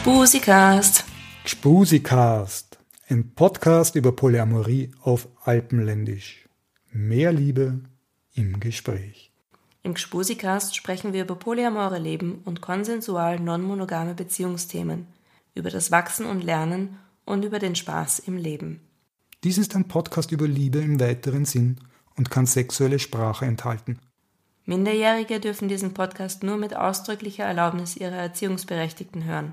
Gspusikast. Gspusikast. Ein Podcast über Polyamorie auf Alpenländisch. Mehr Liebe im Gespräch. Im Gspusikast sprechen wir über polyamore Leben und konsensual non-monogame Beziehungsthemen, über das Wachsen und Lernen und über den Spaß im Leben. Dies ist ein Podcast über Liebe im weiteren Sinn und kann sexuelle Sprache enthalten. Minderjährige dürfen diesen Podcast nur mit ausdrücklicher Erlaubnis ihrer Erziehungsberechtigten hören.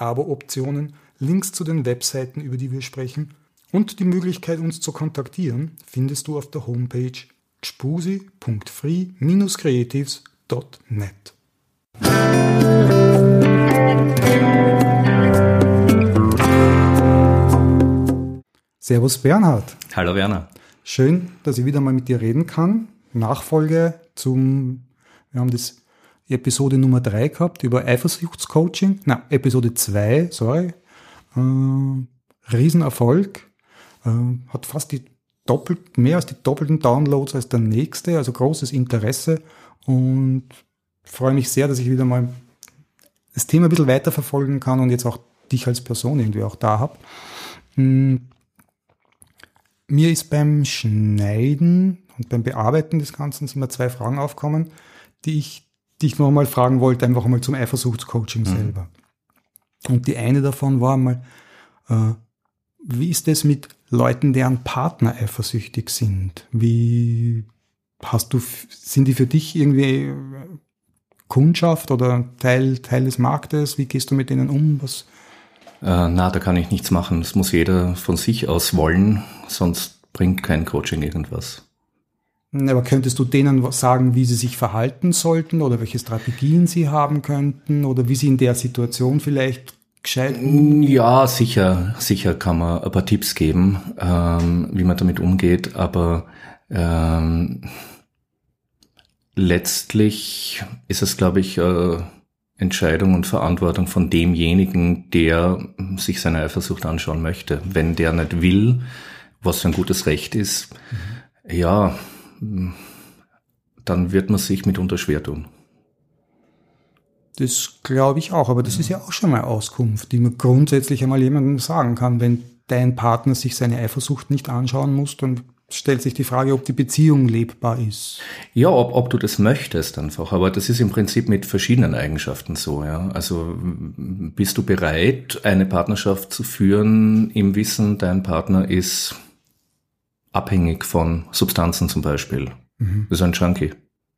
Abo-Optionen, Links zu den Webseiten, über die wir sprechen und die Möglichkeit, uns zu kontaktieren, findest du auf der Homepage gspusi.free-creatives.net. Servus Bernhard. Hallo Werner. Schön, dass ich wieder mal mit dir reden kann. Nachfolge zum, wir haben das Episode Nummer 3 gehabt über Eifersuchtscoaching. Na, Episode 2, sorry. Äh, Riesenerfolg. Äh, hat fast die doppelt, mehr als die doppelten Downloads als der nächste, also großes Interesse und freue mich sehr, dass ich wieder mal das Thema ein bisschen weiterverfolgen kann und jetzt auch dich als Person irgendwie auch da habe. Hm. Mir ist beim Schneiden und beim Bearbeiten des Ganzen sind mir zwei Fragen aufgekommen, die ich dich noch mal fragen wollte, einfach mal zum Eifersuchtscoaching mhm. selber. Und die eine davon war mal, äh, wie ist es mit Leuten, deren Partner eifersüchtig sind? Wie hast du, sind die für dich irgendwie äh, Kundschaft oder Teil, Teil des Marktes? Wie gehst du mit denen um? Was? Äh, na, da kann ich nichts machen. Das muss jeder von sich aus wollen, sonst bringt kein Coaching irgendwas. Aber könntest du denen sagen, wie sie sich verhalten sollten oder welche Strategien sie haben könnten oder wie sie in der Situation vielleicht gescheit? Ja, sicher, sicher kann man ein paar Tipps geben, ähm, wie man damit umgeht, aber ähm, letztlich ist es, glaube ich, äh, Entscheidung und Verantwortung von demjenigen, der sich seine Eifersucht anschauen möchte. Wenn der nicht will, was ein gutes Recht ist, mhm. ja, dann wird man sich mitunter schwer tun. Das glaube ich auch, aber das ist ja auch schon mal Auskunft, die man grundsätzlich einmal jemandem sagen kann. Wenn dein Partner sich seine Eifersucht nicht anschauen muss, dann stellt sich die Frage, ob die Beziehung lebbar ist. Ja, ob, ob du das möchtest einfach. Aber das ist im Prinzip mit verschiedenen Eigenschaften so, ja. Also bist du bereit, eine Partnerschaft zu führen im Wissen, dein Partner ist abhängig von Substanzen zum Beispiel. Mhm. Das ist ein Junkie.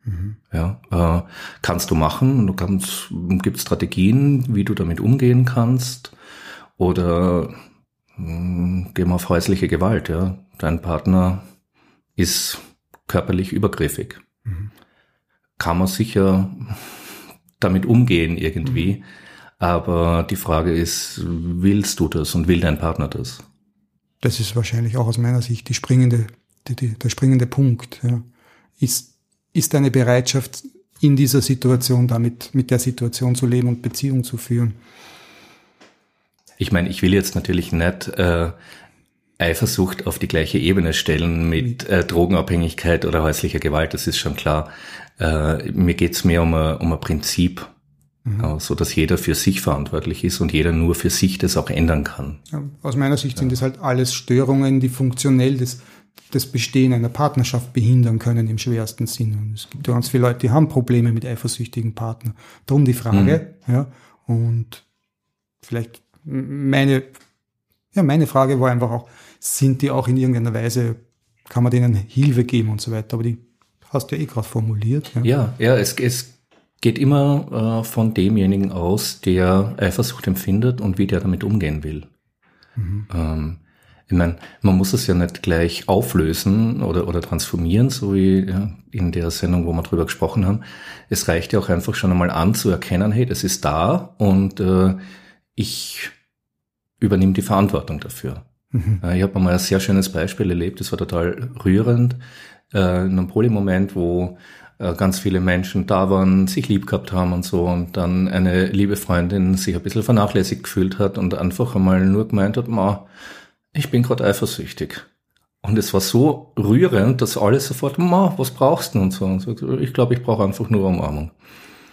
Mhm. Ja, äh, kannst du machen. Du kannst, gibt Strategien, wie du damit umgehen kannst. Oder mh, hm, gehen wir auf häusliche Gewalt. Ja, dein Partner ist körperlich übergriffig. Mhm. Kann man sicher damit umgehen irgendwie. Mhm. Aber die Frage ist, willst du das und will dein Partner das? Das ist wahrscheinlich auch aus meiner Sicht die springende, die, die, der springende Punkt. Ja. Ist, ist eine Bereitschaft, in dieser Situation damit, mit der Situation zu leben und Beziehung zu führen? Ich meine, ich will jetzt natürlich nicht äh, Eifersucht auf die gleiche Ebene stellen mit äh, Drogenabhängigkeit oder häuslicher Gewalt, das ist schon klar. Äh, mir geht's mehr um ein, um ein Prinzip, Mhm. so dass jeder für sich verantwortlich ist und jeder nur für sich das auch ändern kann. Ja, aus meiner Sicht sind das halt alles Störungen, die funktionell das, das Bestehen einer Partnerschaft behindern können im schwersten Sinn. Und es gibt ja ganz viele Leute, die haben Probleme mit eifersüchtigen Partnern. Darum die Frage, mhm. ja, und vielleicht meine, ja, meine Frage war einfach auch, sind die auch in irgendeiner Weise, kann man denen Hilfe geben und so weiter, aber die hast du ja eh gerade formuliert. Ja, ja, ja es, es geht immer äh, von demjenigen aus, der Eifersucht empfindet und wie der damit umgehen will. Mhm. Ähm, ich meine, man muss es ja nicht gleich auflösen oder, oder transformieren, so wie ja, in der Sendung, wo wir drüber gesprochen haben. Es reicht ja auch einfach schon einmal anzuerkennen, hey, das ist da und äh, ich übernehme die Verantwortung dafür. Mhm. Ich habe mal ein sehr schönes Beispiel erlebt, das war total rührend. Äh, in einem Polymoment, wo äh, ganz viele Menschen da waren, sich lieb gehabt haben und so und dann eine liebe Freundin sich ein bisschen vernachlässigt gefühlt hat und einfach einmal nur gemeint hat, ma, ich bin gerade eifersüchtig. Und es war so rührend, dass alle sofort, ma, was brauchst du und so. Und so ich glaube, ich brauche einfach nur Umarmung.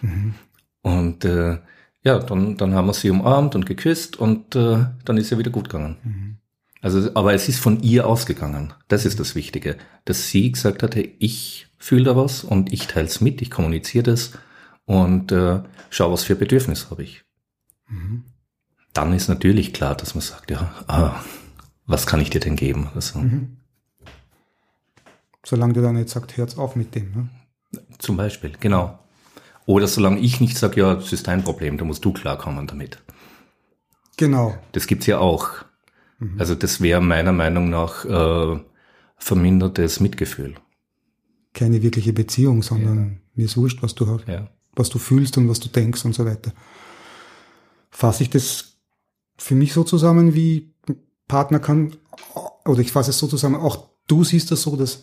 Mhm. Und äh, ja, dann, dann haben wir sie umarmt und geküsst und äh, dann ist sie wieder gut gegangen. Mhm. Also, aber es ist von ihr ausgegangen. Das ist das Wichtige, dass sie gesagt hatte, ich fühle da was und ich teile es mit, ich kommuniziere das und äh, schau, was für Bedürfnis habe ich. Mhm. Dann ist natürlich klar, dass man sagt, ja, ah, was kann ich dir denn geben? Also, mhm. Solange du dann nicht sagst, hör's auf mit dem. Ne? Zum Beispiel, genau. Oder solange ich nicht sage, ja, das ist dein Problem, da musst du klarkommen damit. Genau. Das gibt's ja auch. Mhm. Also das wäre meiner Meinung nach äh, vermindertes Mitgefühl. Keine wirkliche Beziehung, sondern ja. mir ist wurscht, was du hast, ja. was du fühlst und was du denkst und so weiter. Fasse ich das für mich so zusammen, wie Partner kann, oder ich fasse es so zusammen, auch du siehst das so, dass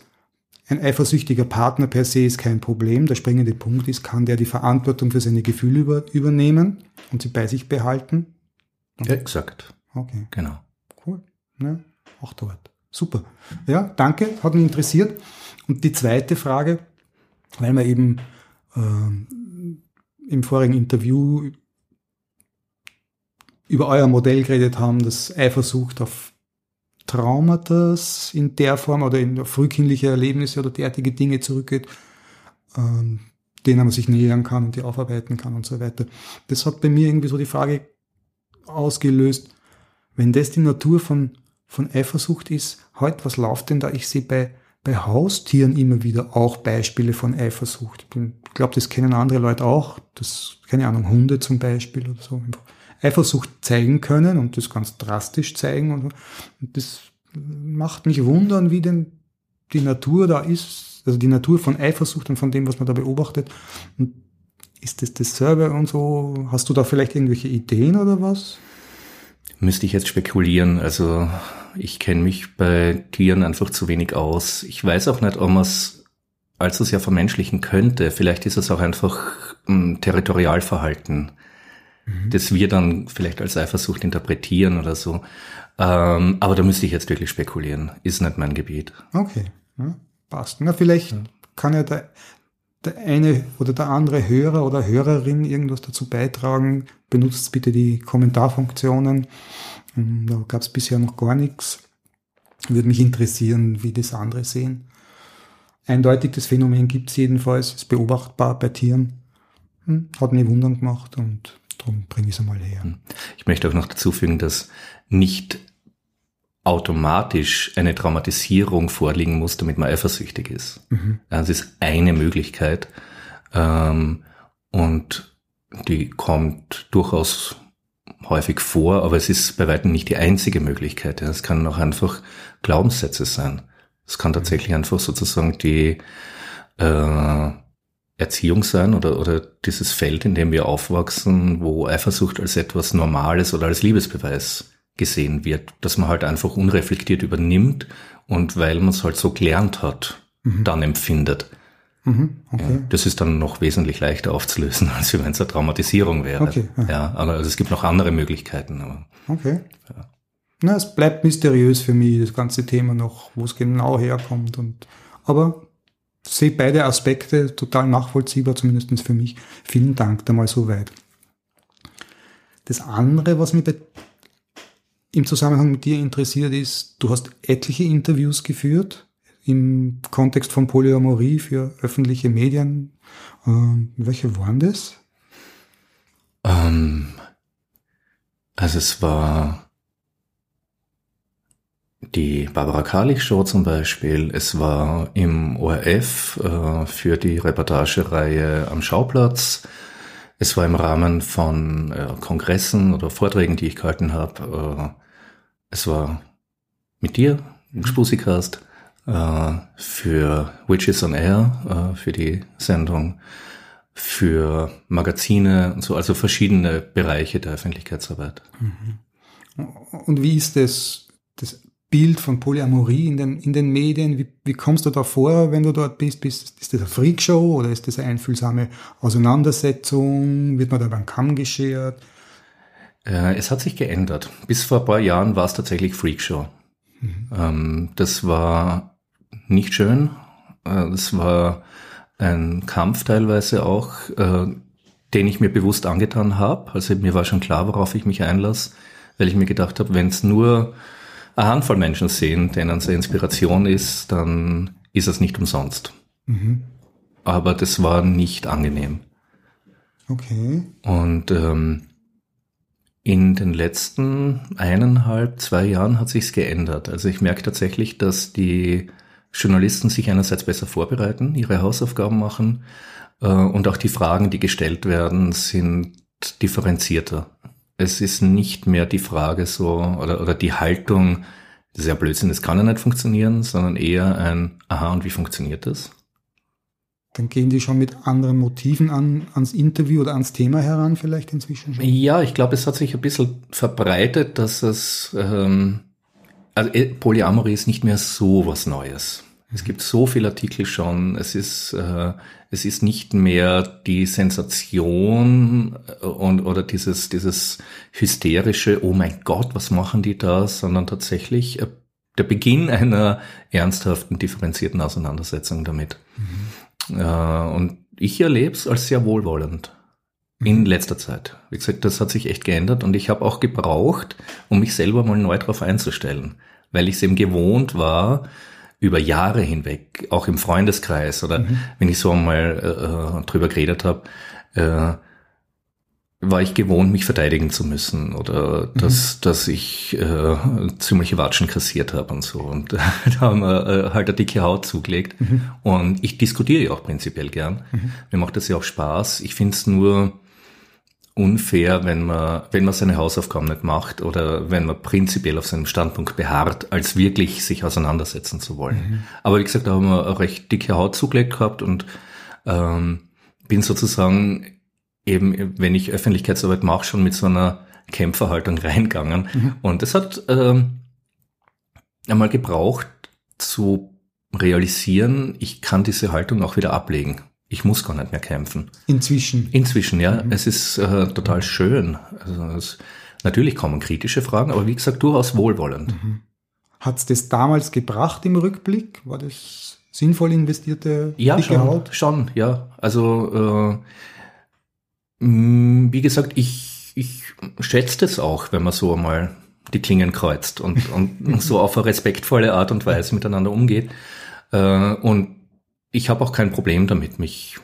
ein eifersüchtiger Partner per se ist kein Problem. Der springende Punkt ist, kann der die Verantwortung für seine Gefühle über, übernehmen und sie bei sich behalten? Ja, exakt. Okay. Genau. Cool. Ja, auch dort. Super. Ja, danke, hat mich interessiert. Und die zweite Frage, weil wir eben äh, im vorigen Interview über euer Modell geredet haben, das Eifersucht auf Traumata in der Form oder in frühkindliche Erlebnisse oder derartige Dinge zurückgeht, ähm, denen man sich nähern kann und die aufarbeiten kann und so weiter. Das hat bei mir irgendwie so die Frage ausgelöst, wenn das die Natur von, von Eifersucht ist, heute, was läuft denn da? Ich sehe bei, bei Haustieren immer wieder auch Beispiele von Eifersucht. Ich glaube, das kennen andere Leute auch. Das, keine Ahnung, Hunde zum Beispiel oder so. Eifersucht zeigen können und das ganz drastisch zeigen. Und, und das macht mich wundern, wie denn die Natur da ist, also die Natur von Eifersucht und von dem, was man da beobachtet. Und ist das dasselbe und so? Hast du da vielleicht irgendwelche Ideen oder was? Müsste ich jetzt spekulieren. Also ich kenne mich bei Tieren einfach zu wenig aus. Ich weiß auch nicht, ob man es allzu sehr vermenschlichen könnte. Vielleicht ist es auch einfach ein Territorialverhalten mhm. das wir dann vielleicht als Eifersucht interpretieren oder so. Ähm, aber da müsste ich jetzt wirklich spekulieren. Ist nicht mein Gebiet. Okay, ja, passt. Na, vielleicht ja. kann ja der, der eine oder der andere Hörer oder Hörerin irgendwas dazu beitragen. Benutzt bitte die Kommentarfunktionen. Ähm, da gab es bisher noch gar nichts. Würde mich interessieren, wie das andere sehen. Eindeutig das Phänomen gibt es jedenfalls, ist beobachtbar bei Tieren. Hm, hat mich wundern gemacht und Darum bringe ich es einmal her. Hm. Ich möchte auch noch dazu fügen, dass nicht automatisch eine Traumatisierung vorliegen muss, damit man eifersüchtig ist. Mhm. Das ist eine Möglichkeit ähm, und die kommt durchaus häufig vor, aber es ist bei weitem nicht die einzige Möglichkeit. Es kann auch einfach Glaubenssätze sein. Es kann tatsächlich einfach sozusagen die äh, Erziehung sein oder, oder dieses Feld, in dem wir aufwachsen, wo Eifersucht als etwas Normales oder als Liebesbeweis gesehen wird, dass man halt einfach unreflektiert übernimmt und weil man es halt so gelernt hat, mhm. dann empfindet. Mhm, okay. ja, das ist dann noch wesentlich leichter aufzulösen, als wenn es eine Traumatisierung wäre. Okay, ja. ja. also es gibt noch andere Möglichkeiten. Aber, okay. Ja. Na, es bleibt mysteriös für mich, das ganze Thema noch, wo es genau herkommt. Und, aber sehe beide Aspekte total nachvollziehbar, zumindest für mich. Vielen Dank da mal so weit. Das andere, was mich bei, im Zusammenhang mit dir interessiert, ist, du hast etliche Interviews geführt im Kontext von Polyamorie für öffentliche Medien. Ähm, welche waren das? Ähm, also es war die Barbara Karlich Show zum Beispiel. Es war im ORF äh, für die Reportagereihe am Schauplatz. Es war im Rahmen von äh, Kongressen oder Vorträgen, die ich gehalten habe. Äh, es war mit dir im äh, für Witches on Air, äh, für die Sendung, für Magazine und so, also verschiedene Bereiche der Öffentlichkeitsarbeit. Und wie ist das, das Bild von Polyamorie in den, in den Medien? Wie, wie kommst du da vor, wenn du dort bist? bist ist das eine Freakshow oder ist das eine einfühlsame Auseinandersetzung? Wird man da beim Kamm geschert? Äh, es hat sich geändert. Bis vor ein paar Jahren war es tatsächlich Freakshow. Mhm. Ähm, das war nicht schön. Äh, das war ein Kampf teilweise auch, äh, den ich mir bewusst angetan habe. Also mir war schon klar, worauf ich mich einlasse, weil ich mir gedacht habe, wenn es nur eine Handvoll Menschen sehen, denen es eine Inspiration ist, dann ist es nicht umsonst. Mhm. Aber das war nicht angenehm. Okay. Und ähm, in den letzten eineinhalb, zwei Jahren hat sich's geändert. Also ich merke tatsächlich, dass die Journalisten sich einerseits besser vorbereiten, ihre Hausaufgaben machen äh, und auch die Fragen, die gestellt werden, sind differenzierter. Es ist nicht mehr die Frage so oder, oder die Haltung, das ist ja Blödsinn, das kann ja nicht funktionieren, sondern eher ein, aha, und wie funktioniert das? Dann gehen die schon mit anderen Motiven an, ans Interview oder ans Thema heran vielleicht inzwischen schon? Ja, ich glaube, es hat sich ein bisschen verbreitet, dass es, ähm, also äh, Polyamorie ist nicht mehr so was Neues. Es gibt so viele Artikel schon. Es ist, äh, es ist nicht mehr die Sensation äh, und, oder dieses, dieses hysterische, oh mein Gott, was machen die da, sondern tatsächlich äh, der Beginn einer ernsthaften, differenzierten Auseinandersetzung damit. Mhm. Äh, und ich erlebe es als sehr wohlwollend in mhm. letzter Zeit. Wie gesagt, das hat sich echt geändert und ich habe auch gebraucht, um mich selber mal neu darauf einzustellen, weil ich es eben gewohnt war, über Jahre hinweg, auch im Freundeskreis oder mhm. wenn ich so einmal äh, drüber geredet habe, äh, war ich gewohnt, mich verteidigen zu müssen oder mhm. dass, dass ich äh, ziemliche Watschen kassiert habe und so. Und da haben wir äh, halt eine dicke Haut zugelegt. Mhm. Und ich diskutiere ja auch prinzipiell gern. Mhm. Mir macht das ja auch Spaß. Ich finde es nur unfair, wenn man, wenn man seine Hausaufgaben nicht macht oder wenn man prinzipiell auf seinem Standpunkt beharrt, als wirklich sich auseinandersetzen zu wollen. Mhm. Aber wie gesagt, da haben wir eine recht dicke Haut zugelegt gehabt und ähm, bin sozusagen eben, wenn ich Öffentlichkeitsarbeit mache, schon mit so einer Kämpferhaltung reingegangen. Mhm. Und das hat ähm, einmal gebraucht zu realisieren, ich kann diese Haltung auch wieder ablegen ich muss gar nicht mehr kämpfen. Inzwischen. Inzwischen, ja. Mhm. Es ist äh, total schön. Also es, natürlich kommen kritische Fragen, aber wie gesagt, durchaus wohlwollend. Mhm. Hat es das damals gebracht im Rückblick? War das sinnvoll investierte ja, schon, Haut? schon, ja. Also äh, wie gesagt, ich, ich schätze das auch, wenn man so einmal die Klingen kreuzt und, und so auf eine respektvolle Art und Weise miteinander umgeht. Äh, und ich habe auch kein Problem damit, mich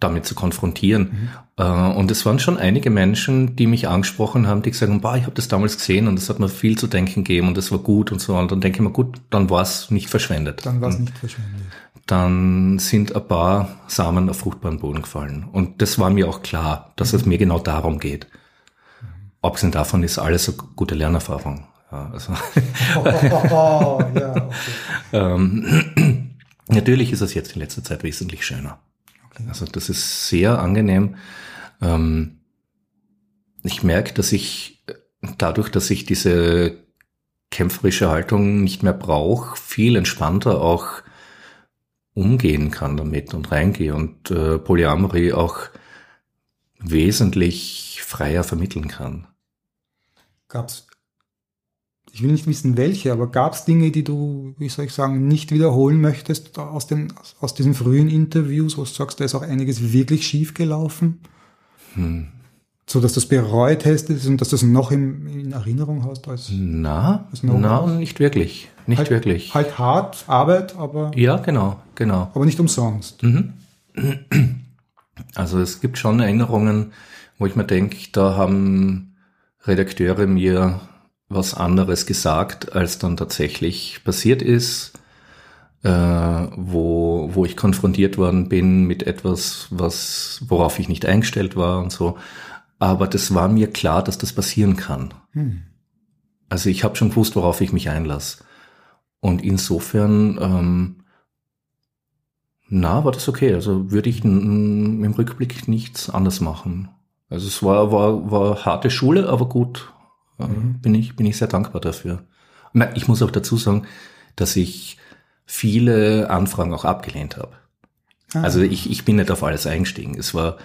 damit zu konfrontieren. Mhm. Äh, und es waren schon einige Menschen, die mich angesprochen haben, die gesagt haben, ich habe das damals gesehen und das hat mir viel zu denken gegeben und das war gut und so. Und dann denke ich mir, gut, dann war es nicht verschwendet. Dann war es nicht verschwendet. Dann sind ein paar Samen auf fruchtbaren Boden gefallen. Und das war mir auch klar, dass mhm. es mir genau darum geht. Mhm. Abgesehen davon ist alles eine gute Lernerfahrung. Ja, also. oh, oh, oh, ja, okay. Natürlich ist es jetzt in letzter Zeit wesentlich schöner. Okay. Also das ist sehr angenehm. Ähm, ich merke, dass ich dadurch, dass ich diese kämpferische Haltung nicht mehr brauche, viel entspannter auch umgehen kann damit und reingehe und äh, Polyamorie auch wesentlich freier vermitteln kann. Gab es ich will nicht wissen welche, aber gab es Dinge, die du, wie soll ich sagen, nicht wiederholen möchtest aus, den, aus diesen frühen Interviews, wo du sagst, da ist auch einiges wirklich schief gelaufen? Hm. So dass du es bereut hast und dass du es noch in, in Erinnerung hast als. Na, als na, nicht wirklich. Nicht halt, wirklich. Halt hart, Arbeit, aber. Ja, genau, genau. Aber nicht umsonst. Mhm. Also es gibt schon Erinnerungen, wo ich mir denke, da haben Redakteure mir was anderes gesagt, als dann tatsächlich passiert ist, äh, wo, wo ich konfrontiert worden bin mit etwas, was, worauf ich nicht eingestellt war und so. Aber das war mir klar, dass das passieren kann. Hm. Also ich habe schon gewusst, worauf ich mich einlasse. Und insofern ähm, Na, war das okay. Also würde ich im Rückblick nichts anders machen. Also es war, war, war harte Schule, aber gut. Mhm. Bin ich, bin ich sehr dankbar dafür. Ich muss auch dazu sagen, dass ich viele Anfragen auch abgelehnt habe. Ah. Also ich, ich bin nicht auf alles eingestiegen. Es war,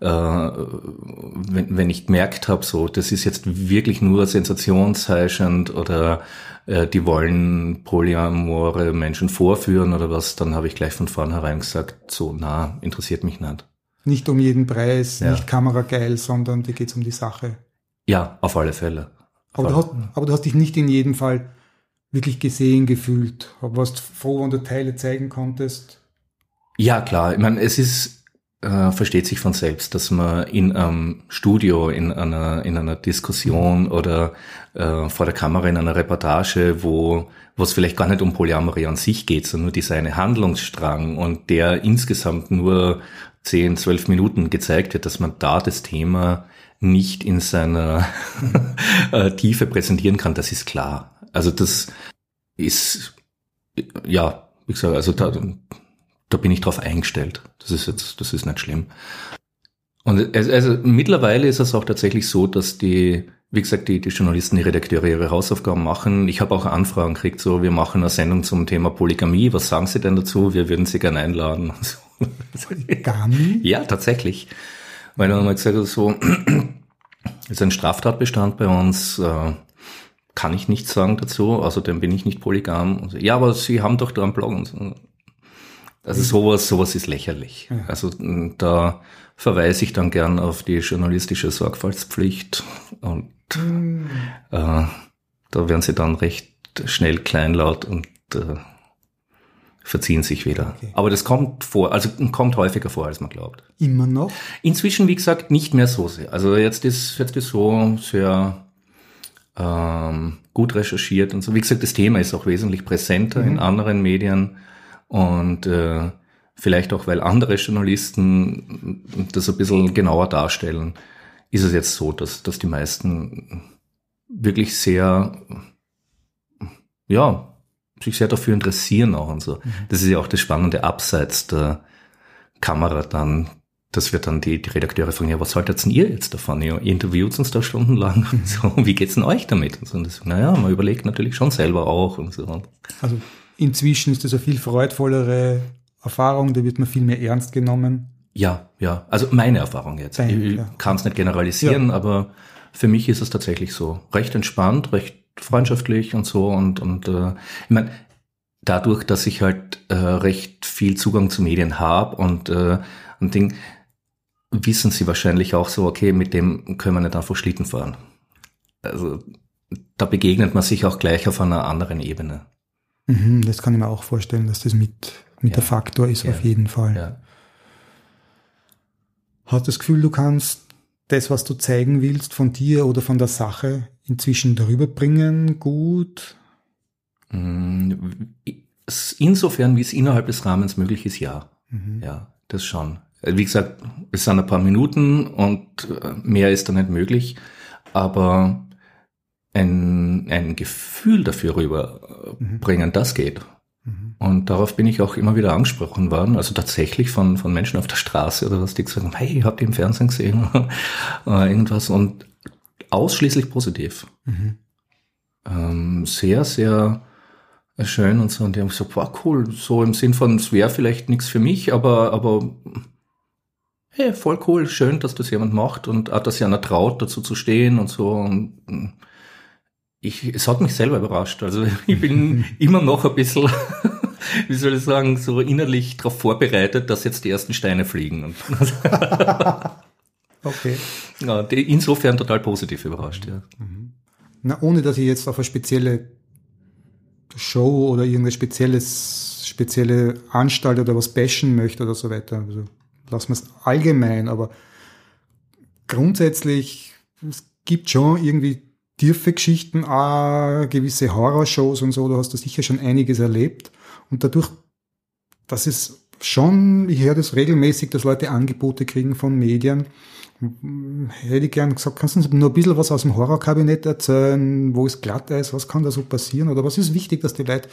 äh, wenn, wenn ich gemerkt habe, so, das ist jetzt wirklich nur sensationsheischend oder äh, die wollen polyamore Menschen vorführen oder was, dann habe ich gleich von vornherein gesagt, so, na, interessiert mich nicht. Nicht um jeden Preis, ja. nicht kamerageil, sondern dir geht's um die Sache. Ja, auf alle Fälle. Aber, du hast, aber du hast dich nicht in jedem Fall wirklich gesehen gefühlt. Warst froh, wenn du Teile zeigen konntest. Ja, klar. Ich meine, es ist, äh, versteht sich von selbst, dass man in einem Studio, in einer, in einer Diskussion oder äh, vor der Kamera in einer Reportage, wo wo es vielleicht gar nicht um Polyamorie an sich geht, sondern nur dieser eine Handlungsstrang und der insgesamt nur 10, 12 Minuten gezeigt wird, dass man da das Thema nicht in seiner äh, Tiefe präsentieren kann, das ist klar. Also das ist, ja, wie gesagt, also da, da bin ich drauf eingestellt. Das ist jetzt, das ist nicht schlimm. Und es, also mittlerweile ist es auch tatsächlich so, dass die, wie gesagt, die, die Journalisten, die Redakteure ihre Hausaufgaben machen. Ich habe auch Anfragen gekriegt, so, wir machen eine Sendung zum Thema Polygamie. Was sagen Sie denn dazu? Wir würden Sie gerne einladen. Polygamie? ja, tatsächlich. Weil dann haben wir gesagt, so, ist ein Straftatbestand bei uns, äh, kann ich nichts sagen dazu, außerdem bin ich nicht polygam. So, ja, aber Sie haben doch da einen Blog und so. Also mhm. sowas, sowas ist lächerlich. Ja. Also da verweise ich dann gern auf die journalistische Sorgfaltspflicht und mhm. äh, da werden sie dann recht schnell kleinlaut und äh, verziehen sich wieder. Okay. Aber das kommt vor, also kommt häufiger vor, als man glaubt. Immer noch? Inzwischen, wie gesagt, nicht mehr so sehr. Also jetzt ist jetzt ist so sehr ähm, gut recherchiert und so. Wie gesagt, das Thema ist auch wesentlich präsenter mhm. in anderen Medien und äh, vielleicht auch, weil andere Journalisten das ein bisschen genauer darstellen, ist es jetzt so, dass, dass die meisten wirklich sehr, ja, sich sehr dafür interessieren auch und so. Mhm. Das ist ja auch das Spannende abseits der Kamera dann, dass wir dann die, die Redakteure fragen, ja, was haltet denn ihr jetzt davon? Ihr interviewt uns da stundenlang und so, wie geht's denn euch damit? Und so, und das, naja, man überlegt natürlich schon selber auch und so. Also inzwischen ist das eine viel freudvollere Erfahrung, da wird man viel mehr ernst genommen. Ja, ja. Also meine Erfahrung jetzt. Dein, ich ja. kann es nicht generalisieren, ja. aber für mich ist es tatsächlich so. Recht entspannt, recht freundschaftlich und so. Und, und äh, ich meine, dadurch, dass ich halt äh, recht viel Zugang zu Medien habe und äh, ein Ding, wissen sie wahrscheinlich auch so, okay, mit dem können wir nicht einfach Schlitten fahren. Also da begegnet man sich auch gleich auf einer anderen Ebene. Mhm, das kann ich mir auch vorstellen, dass das mit, mit ja. der Faktor ist, ja. auf jeden Fall. Ja. Hast das Gefühl, du kannst das, was du zeigen willst, von dir oder von der Sache inzwischen darüber bringen, gut? Mm, insofern, wie es innerhalb des Rahmens möglich ist, ja. Mhm. Ja, das schon. Wie gesagt, es sind ein paar Minuten und äh, mehr ist da nicht möglich, aber ein, ein Gefühl dafür rüberbringen, mhm. das geht. Mhm. Und darauf bin ich auch immer wieder angesprochen worden, also tatsächlich von, von Menschen auf der Straße oder was, die gesagt haben, hey, habt ihr im Fernsehen gesehen? Äh, irgendwas und ausschließlich positiv. Mhm. Ähm, sehr, sehr schön und so. Und die haben gesagt, wow, cool, so im Sinn von, es wäre vielleicht nichts für mich, aber, aber hey, voll cool, schön, dass das jemand macht und auch, dass sich einer traut, dazu zu stehen und so. Und ich, es hat mich selber überrascht. Also ich bin immer noch ein bisschen, wie soll ich sagen, so innerlich darauf vorbereitet, dass jetzt die ersten Steine fliegen. okay. Ja, insofern total positiv überrascht, ja. Mhm. Na, ohne dass ich jetzt auf eine spezielle Show oder irgendeine spezielles, spezielle Anstalt oder was bashen möchte oder so weiter. Also lassen wir es allgemein, aber grundsätzlich, es gibt schon irgendwie tiefe Geschichten, auch gewisse Horrorshows und so, du hast da sicher schon einiges erlebt. Und dadurch, das ist schon, ich höre das regelmäßig, dass Leute Angebote kriegen von Medien. Hätte ich gern gesagt, kannst du uns nur ein bisschen was aus dem Horrorkabinett erzählen, wo es glatt ist, was kann da so passieren? Oder was ist wichtig, dass die Leute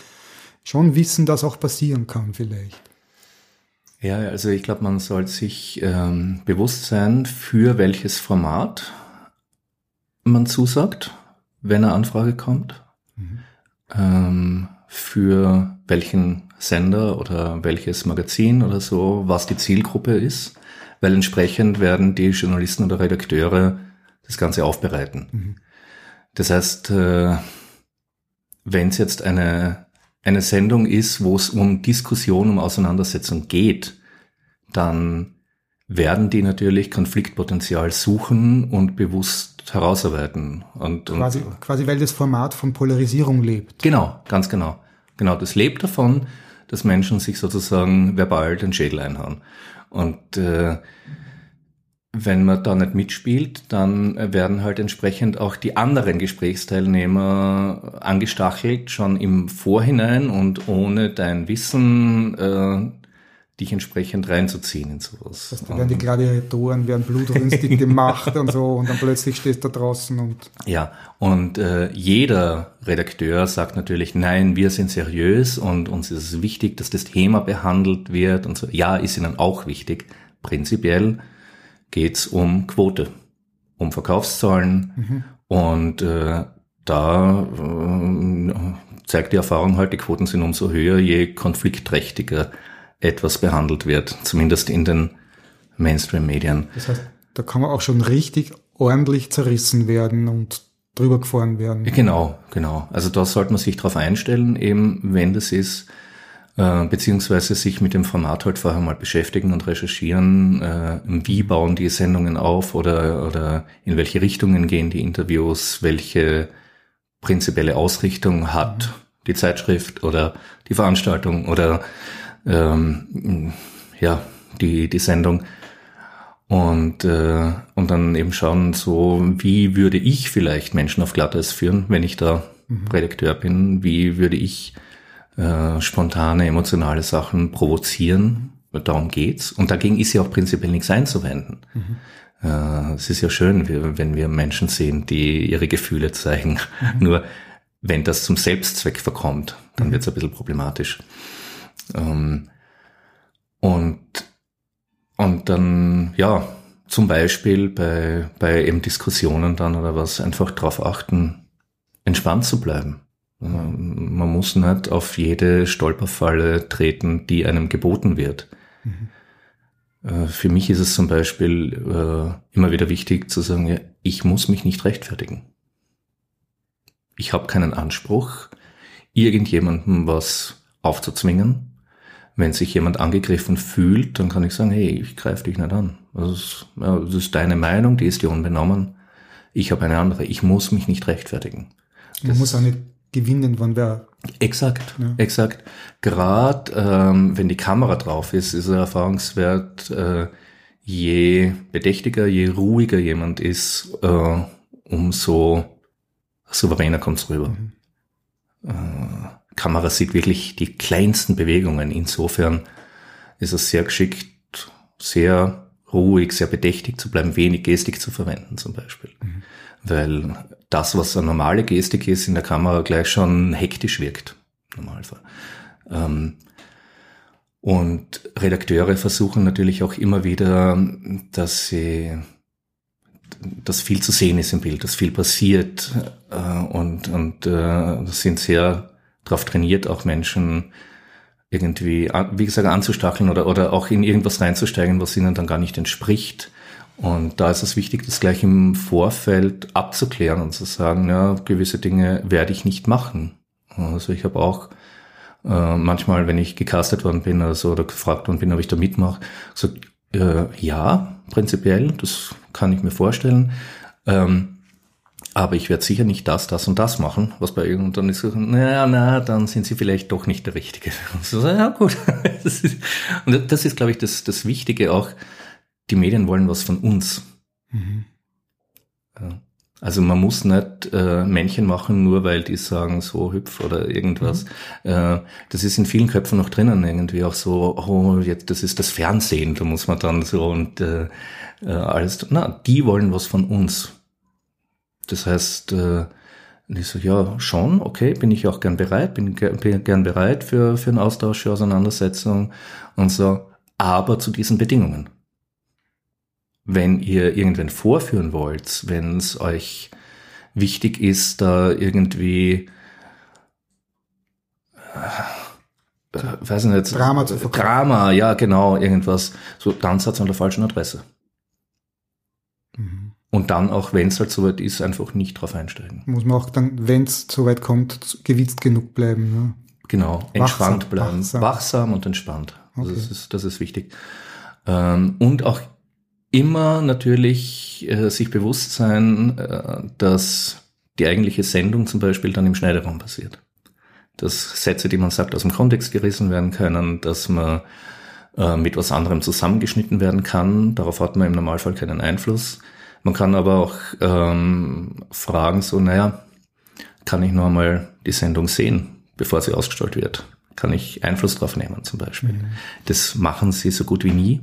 schon wissen, dass auch passieren kann vielleicht? Ja, also ich glaube, man soll sich ähm, bewusst sein, für welches Format man zusagt, wenn eine Anfrage kommt, mhm. ähm, für welchen Sender oder welches Magazin oder so, was die Zielgruppe ist, weil entsprechend werden die Journalisten oder Redakteure das Ganze aufbereiten. Mhm. Das heißt, äh, wenn es jetzt eine eine Sendung ist, wo es um Diskussion, um Auseinandersetzung geht, dann werden die natürlich Konfliktpotenzial suchen und bewusst herausarbeiten. Und, quasi, und, quasi weil das Format von Polarisierung lebt. Genau, ganz genau. Genau, das lebt davon, dass Menschen sich sozusagen verbal den Schädel einhauen. Und äh, wenn man da nicht mitspielt, dann werden halt entsprechend auch die anderen Gesprächsteilnehmer angestachelt, schon im Vorhinein und ohne dein Wissen äh, dich entsprechend reinzuziehen in sowas. Das heißt, da werden die Gladiatoren, werden blutrünstig gemacht und so und dann plötzlich stehst du da draußen und... Ja, und äh, jeder Redakteur sagt natürlich, nein, wir sind seriös und uns ist es wichtig, dass das Thema behandelt wird und so. Ja, ist ihnen auch wichtig, prinzipiell geht es um Quote, um Verkaufszahlen mhm. und äh, da äh, zeigt die Erfahrung halt, die Quoten sind umso höher, je konfliktträchtiger etwas behandelt wird, zumindest in den Mainstream-Medien. Das heißt, da kann man auch schon richtig ordentlich zerrissen werden und drüber gefahren werden. Genau, genau. Also da sollte man sich darauf einstellen, eben wenn das ist, äh, beziehungsweise sich mit dem Format halt vorher mal beschäftigen und recherchieren, äh, wie bauen die Sendungen auf oder, oder in welche Richtungen gehen die Interviews, welche prinzipielle Ausrichtung hat die Zeitschrift oder die Veranstaltung oder ähm, ja, die, die Sendung. Und, äh, und dann eben schauen, so wie würde ich vielleicht Menschen auf Glatteis führen, wenn ich da mhm. Redakteur bin, wie würde ich äh, spontane, emotionale Sachen provozieren. Darum geht's. Und dagegen ist ja auch prinzipiell nichts einzuwenden. Mhm. Äh, es ist ja schön, wenn wir Menschen sehen, die ihre Gefühle zeigen. Mhm. Nur wenn das zum Selbstzweck verkommt, dann mhm. wird's ein bisschen problematisch. Ähm, und, und dann, ja, zum Beispiel bei, bei eben Diskussionen dann oder was, einfach darauf achten, entspannt zu bleiben. Man muss nicht auf jede Stolperfalle treten, die einem geboten wird. Mhm. Für mich ist es zum Beispiel äh, immer wieder wichtig zu sagen, ja, ich muss mich nicht rechtfertigen. Ich habe keinen Anspruch, irgendjemandem was aufzuzwingen. Wenn sich jemand angegriffen fühlt, dann kann ich sagen, hey, ich greife dich nicht an. Das ist, ja, das ist deine Meinung, die ist dir unbenommen. Ich habe eine andere. Ich muss mich nicht rechtfertigen. Man das muss auch nicht gewinnen, wann wer. Exakt, ja. exakt. Gerade ähm, wenn die Kamera drauf ist, ist er erfahrungswert, äh, je bedächtiger, je ruhiger jemand ist, äh, umso souveräner kommt's rüber. Mhm. Äh, Kamera sieht wirklich die kleinsten Bewegungen. Insofern ist es sehr geschickt, sehr ruhig, sehr bedächtig zu bleiben, wenig Gestik zu verwenden zum Beispiel. Mhm. Weil das, was eine normale Gestik ist, in der Kamera gleich schon hektisch wirkt. Normalfall. Ähm, und Redakteure versuchen natürlich auch immer wieder, dass sie, dass viel zu sehen ist im Bild, dass viel passiert äh, und, und äh, sind sehr darauf trainiert, auch Menschen irgendwie, wie gesagt, anzustacheln oder, oder auch in irgendwas reinzusteigen, was ihnen dann gar nicht entspricht und da ist es wichtig, das gleich im Vorfeld abzuklären und zu sagen, ja, gewisse Dinge werde ich nicht machen. Also ich habe auch äh, manchmal, wenn ich gecastet worden bin oder so oder gefragt worden bin, ob ich da mitmache, gesagt, äh, ja, prinzipiell, das kann ich mir vorstellen. Ähm, aber ich werde sicher nicht das, das und das machen, was bei irgend dann ist so, naja, na, dann sind sie vielleicht doch nicht der Richtige. So, ja, gut. Das ist, und das ist, glaube ich, das, das Wichtige auch, die Medien wollen was von uns. Mhm. Also man muss nicht äh, Männchen machen, nur weil die sagen so hüpf oder irgendwas. Mhm. Äh, das ist in vielen Köpfen noch drinnen irgendwie auch so, oh, jetzt das ist das Fernsehen, da muss man dann so und äh, äh, alles. Na, die wollen was von uns. Das heißt, äh, ich so, ja, schon, okay, bin ich auch gern bereit, bin, bin gern bereit für, für einen Austausch, für Auseinandersetzung und so. aber zu diesen Bedingungen. Wenn ihr irgendwen vorführen wollt, wenn es euch wichtig ist, da irgendwie äh, weiß ich nicht, Drama zu verkaufen. Drama, ja genau, irgendwas, so dann seid ihr an der falschen Adresse. Mhm. Und dann auch, wenn es halt soweit ist, einfach nicht drauf einsteigen. Muss man auch dann, wenn es soweit kommt, gewitzt genug bleiben. Ne? Genau, entspannt Wachsam, bleiben. wachsam. Wachsam, und entspannt. Also Okay. das, ist, das ist wichtig. Ähm, und auch immer natürlich äh, sich bewusst sein, äh, dass die eigentliche Sendung zum Beispiel dann im Schneideraum passiert. Dass Sätze, die man sagt, aus dem Kontext gerissen werden können, dass man äh, mit was anderem zusammengeschnitten werden kann. Darauf hat man im Normalfall keinen Einfluss. Man kann aber auch ähm, fragen, so, naja, kann ich noch einmal die Sendung sehen, bevor sie ausgestrahlt wird? Kann ich Einfluss drauf nehmen zum Beispiel? Das machen sie so gut wie nie.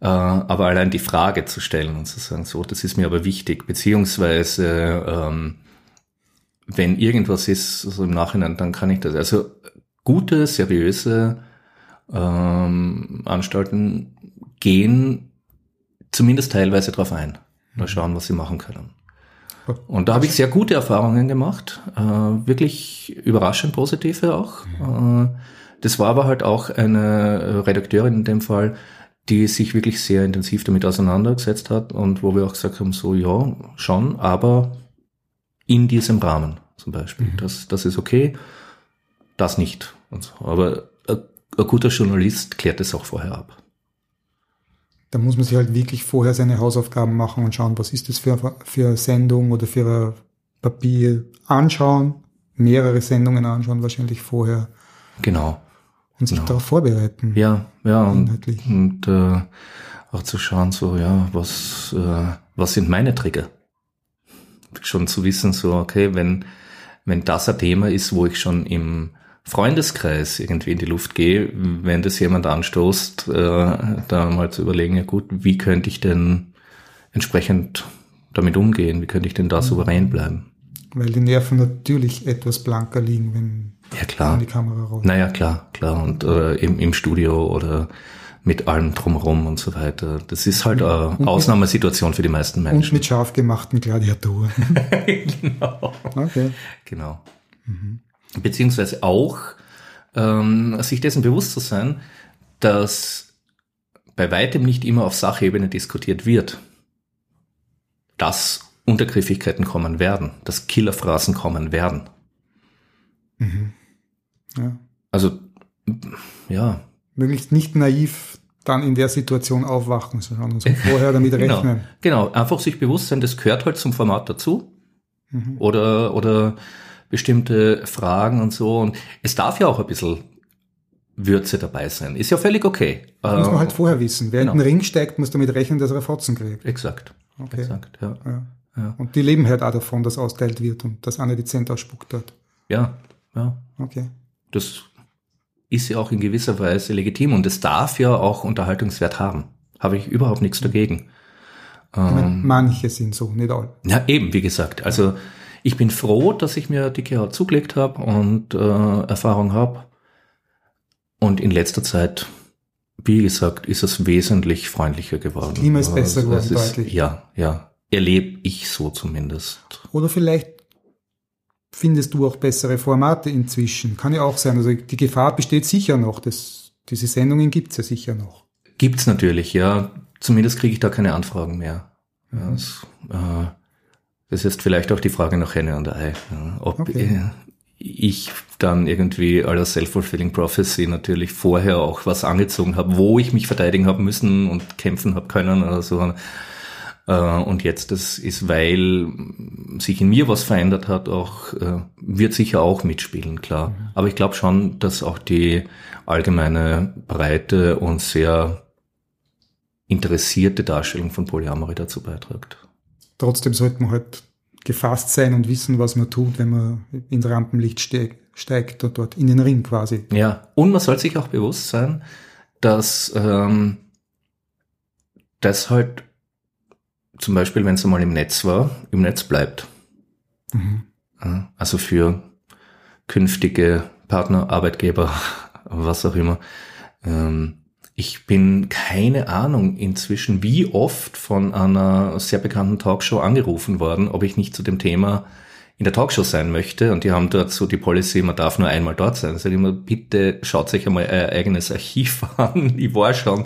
Äh, aber allein die Frage zu stellen und zu sagen, so, das ist mir aber wichtig, beziehungsweise ähm, wenn irgendwas ist, so im Nachhinein, dann kann ich das. Also gute, seriöse ähm, Anstalten gehen zumindest teilweise drauf ein. Mal schauen, was sie machen können. Und da habe ich sehr gute Erfahrungen gemacht, äh, wirklich überraschend positive auch. Äh, das war aber halt auch eine Redakteurin in dem Fall, die sich wirklich sehr intensiv damit auseinandergesetzt hat und wo wir auch gesagt haben, so ja, schon, aber in diesem Rahmen zum Beispiel. Das, das ist okay, das nicht. So. Aber ein, ein guter Journalist klärt das auch vorher ab. Da muss man sich halt wirklich vorher seine Hausaufgaben machen und schauen, was ist das für, für eine Sendung oder für ein Papier anschauen, mehrere Sendungen anschauen wahrscheinlich vorher Genau. und sich Genau. darauf vorbereiten. Ja, ja, und, Inhaltlich. und äh, auch zu schauen, so, ja, was, äh, was sind meine Trigger? Schon zu wissen, so, okay, wenn, wenn das ein Thema ist, wo ich schon im Freundeskreis irgendwie in die Luft gehe, wenn das jemand anstoßt, äh, da mal zu überlegen, ja gut, wie könnte ich denn entsprechend damit umgehen? Wie könnte ich denn da souverän bleiben? Weil die Nerven natürlich etwas blanker liegen, wenn Ja, klar. die Kamera raus. Naja, klar, klar. Und äh, im, im Studio oder mit allem drumherum und so weiter. Das ist halt eine Ausnahmesituation für die meisten Und Menschen. mit scharf gemachten Gladiatoren. genau. Okay. Genau. Beziehungsweise auch ähm, sich dessen bewusst zu sein, dass bei weitem nicht immer auf Sachebene diskutiert wird, dass Untergriffigkeiten kommen werden, dass Killerphrasen kommen werden. Ja. Also, ja, Möglichst nicht naiv dann in der Situation aufwachen, sondern so vorher damit Genau, rechnen. genau, einfach sich bewusst sein, das gehört halt zum Format dazu. Mhm. Oder, oder bestimmte Fragen und so. Und es darf ja auch ein bisschen Würze dabei sein. Ist ja völlig okay. Das muss man Äh, halt vorher wissen. Wer genau. in den Ring steigt, muss damit rechnen, dass er Fotzen kriegt. Exakt. Okay. Exakt, ja. Ja. Ja. Und die leben halt auch davon, dass austeilt wird und dass einer die Cent ausspuckt hat. Ja, ja. Okay. Das ist ja auch in gewisser Weise legitim und es darf ja auch Unterhaltungswert haben. Habe ich überhaupt nichts dagegen. Ich meine, Ähm. manche sind so, nicht alle. Ja, eben, wie gesagt. Also ich bin froh, dass ich mir dicke Haut zugelegt habe und äh, Erfahrung habe. Und in letzter Zeit, wie gesagt, ist es wesentlich freundlicher geworden. Das Klima ist besser Also, geworden, es ist, deutlich. Ja, ja. Erlebe ich so zumindest. Oder vielleicht findest du auch bessere Formate inzwischen. Kann ja auch sein. Also die Gefahr besteht sicher noch. Das, diese Sendungen gibt's ja sicher noch. Gibt's natürlich, ja. Zumindest kriege ich da keine Anfragen mehr. Mhm. Ja, das, äh, das ist vielleicht auch die Frage nach Henne und Ei. Ja, ob Okay. äh, ich dann irgendwie aller Self-Fulfilling Prophecy natürlich vorher auch was angezogen habe, wo ich mich verteidigen habe müssen und kämpfen habe können oder so. Äh, Und jetzt, das ist, weil sich in mir was verändert hat, auch äh, wird sicher auch mitspielen, klar. Aber ich glaube schon, dass auch die allgemeine breite und sehr interessierte Darstellung von Polyamorie dazu beiträgt. Trotzdem sollte man halt gefasst sein und wissen, was man tut, wenn man ins Rampenlicht steigt, steigt und dort in den Ring quasi. Ja, und man soll sich auch bewusst sein, dass ähm, das halt zum Beispiel, wenn es einmal im Netz war, im Netz bleibt. Mhm. Also für künftige Partner, Arbeitgeber, was auch immer, ähm, Ich bin keine Ahnung inzwischen, wie oft von einer sehr bekannten Talkshow angerufen worden, ob ich nicht zu dem Thema in der Talkshow sein möchte und die haben dort so die Policy, man darf nur einmal dort sein. Sag ich immer, bitte schaut euch einmal euer eigenes Archiv an. Ich war schon,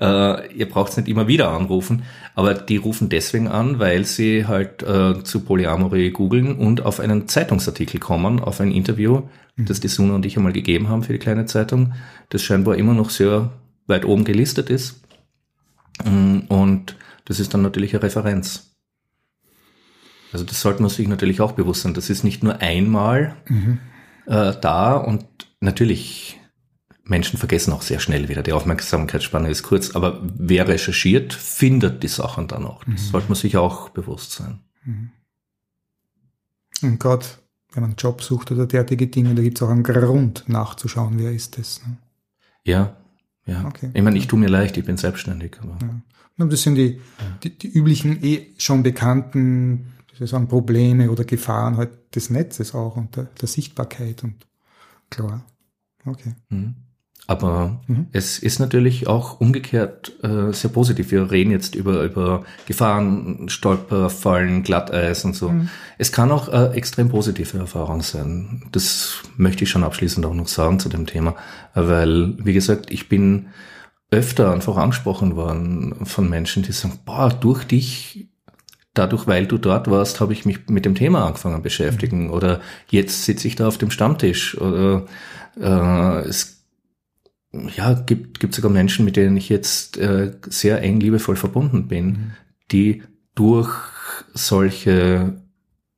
äh, ihr braucht nicht immer wieder anrufen, aber die rufen deswegen an, weil sie halt äh, zu Polyamorie googeln und auf einen Zeitungsartikel kommen, auf ein Interview, mhm. das die Suna und ich einmal gegeben haben für die kleine Zeitung, das scheinbar immer noch sehr weit oben gelistet ist. Mm, und das ist dann natürlich eine Referenz. Also das sollte man sich natürlich auch bewusst sein. Das ist nicht nur einmal mhm. äh, da und natürlich, Menschen vergessen auch sehr schnell wieder. Die Aufmerksamkeitsspanne ist kurz, aber wer recherchiert, findet die Sachen dann auch. Das mhm. sollte man sich auch bewusst sein. Mhm. Und gerade wenn man einen Job sucht oder derartige Dinge, da gibt es auch einen Grund nachzuschauen, wer ist das. Ne? Ja, ja. Okay. Ich meine, ich tue mir leicht, ich bin selbstständig. Aber ja. Das sind die, die, die üblichen, eh schon bekannten sozusagen Probleme oder Gefahren halt des Netzes auch und der, der Sichtbarkeit und klar. Okay. Mhm. Aber mhm. es ist natürlich auch umgekehrt äh, sehr positiv. Wir reden jetzt über, über Gefahren, Stolperfallen, Glatteis und so. Mhm. Es kann auch äh, extrem positive Erfahrung sein. Das möchte ich schon abschließend auch noch sagen zu dem Thema. Weil, wie gesagt, ich bin öfter einfach angesprochen worden von Menschen, die sagen, boah, durch dich dadurch, weil du dort warst, habe ich mich mit dem Thema angefangen beschäftigen. Mhm. Oder jetzt sitze ich da auf dem Stammtisch. Oder äh, es ja, gibt, gibt sogar Menschen, mit denen ich jetzt äh, sehr eng liebevoll verbunden bin, mhm. die durch solche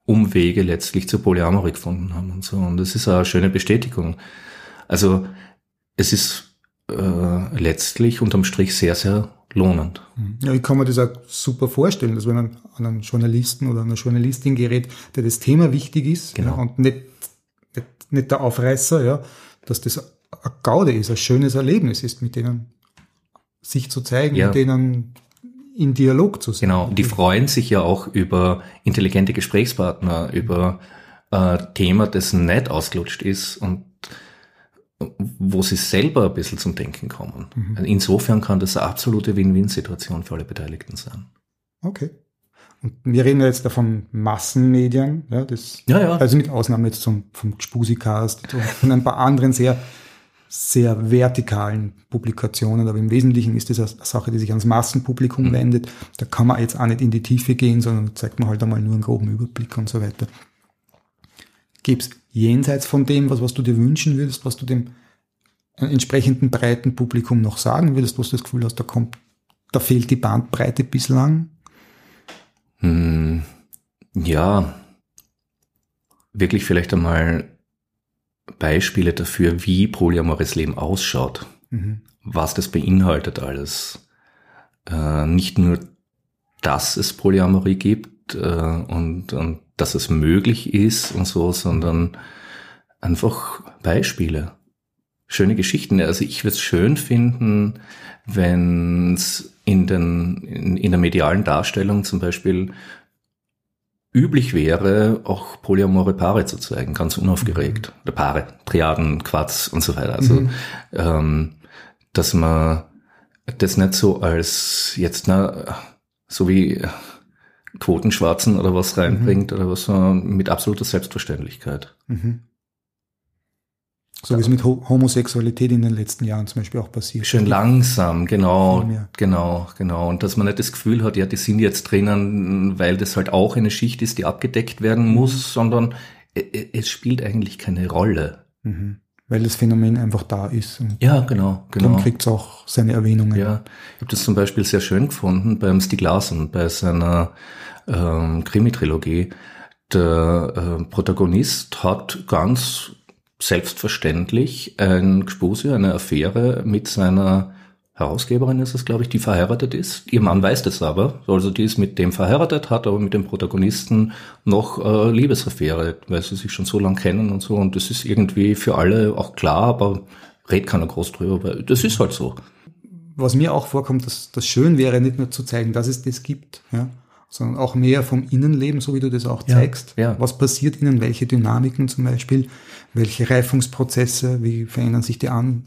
Umwege letztlich zur Polyamorie gefunden haben und so. Und das ist eine schöne Bestätigung. Also es ist äh, letztlich unterm Strich sehr, sehr lohnend. Mhm. Ja, ich kann mir das auch super vorstellen, dass wenn man an einen Journalisten oder eine Journalistin gerät, der das Thema wichtig ist genau. ja, und nicht, nicht, nicht der Aufreißer, ja, dass das eine Gaude ist, ein schönes Erlebnis ist, mit denen sich zu zeigen, ja. mit denen in Dialog zu sein. Genau, die freuen sich ja auch über intelligente Gesprächspartner, über äh, Thema, das nicht ausgelutscht ist und wo sie selber ein bisschen zum Denken kommen. Mhm. Also insofern kann das eine absolute Win-Win-Situation für alle Beteiligten sein. Okay. Und wir reden jetzt davon Massenmedien, ja, das, ja, ja. also mit Ausnahme jetzt zum, vom Spusikast und ein paar anderen sehr, sehr vertikalen Publikationen, aber im Wesentlichen ist das eine Sache, die sich ans Massenpublikum mhm. wendet. Da kann man jetzt auch nicht in die Tiefe gehen, sondern zeigt man halt einmal nur einen groben Überblick und so weiter. Gibt's jenseits von dem, was, was du dir wünschen würdest, was du dem entsprechenden breiten Publikum noch sagen würdest, wo du das Gefühl hast, da kommt, da fehlt die Bandbreite bislang? Hm, ja, wirklich vielleicht einmal Beispiele dafür, wie polyamores Leben ausschaut, mhm. was das beinhaltet alles. Äh, nicht nur, dass es Polyamorie gibt äh, und, und dass es möglich ist und so, sondern einfach Beispiele. Schöne Geschichten. Also ich würde es schön finden, wenn es in, den, in, in der medialen Darstellung zum Beispiel üblich wäre, auch polyamore Paare zu zeigen, ganz unaufgeregt. Mhm. Oder Paare, Triaden, Quads und so weiter. Also, mhm. ähm, dass man das nicht so als jetzt, na, so wie Quotenschwarzen oder was reinbringt mhm. oder was, mit absoluter Selbstverständlichkeit. Mhm. So wie es mit Homosexualität in den letzten Jahren zum Beispiel auch passiert. Schön langsam, genau, genau, genau. Und dass man nicht das Gefühl hat, ja, die sind jetzt drinnen, weil das halt auch eine Schicht ist, die abgedeckt werden mhm. muss, mhm. sondern es spielt eigentlich keine Rolle. Mhm. Weil das Phänomen einfach da ist. ja, genau, genau. Dann kriegt es auch seine Erwähnungen. Ja, ich habe das zum Beispiel sehr schön gefunden beim Stieg Larsson, bei seiner ähm, Krimi-Trilogie. Der äh, Protagonist hat ganz selbstverständlich ein Gespuse, eine Affäre mit seiner Herausgeberin ist es, glaube ich, die verheiratet ist. Ihr Mann weiß das aber. Also die ist mit dem verheiratet, hat aber mit dem Protagonisten noch äh, Liebesaffäre, weil sie sich schon so lange kennen und so. Und das ist irgendwie für alle auch klar, aber redet keiner groß drüber, weil das ist halt so. Was mir auch vorkommt, dass das schön wäre, nicht nur zu zeigen, dass es das gibt, ja, sondern auch mehr vom Innenleben, so wie du das auch zeigst. Ja, ja. Was passiert innen, welche Dynamiken zum Beispiel, welche Reifungsprozesse, wie verändern sich die An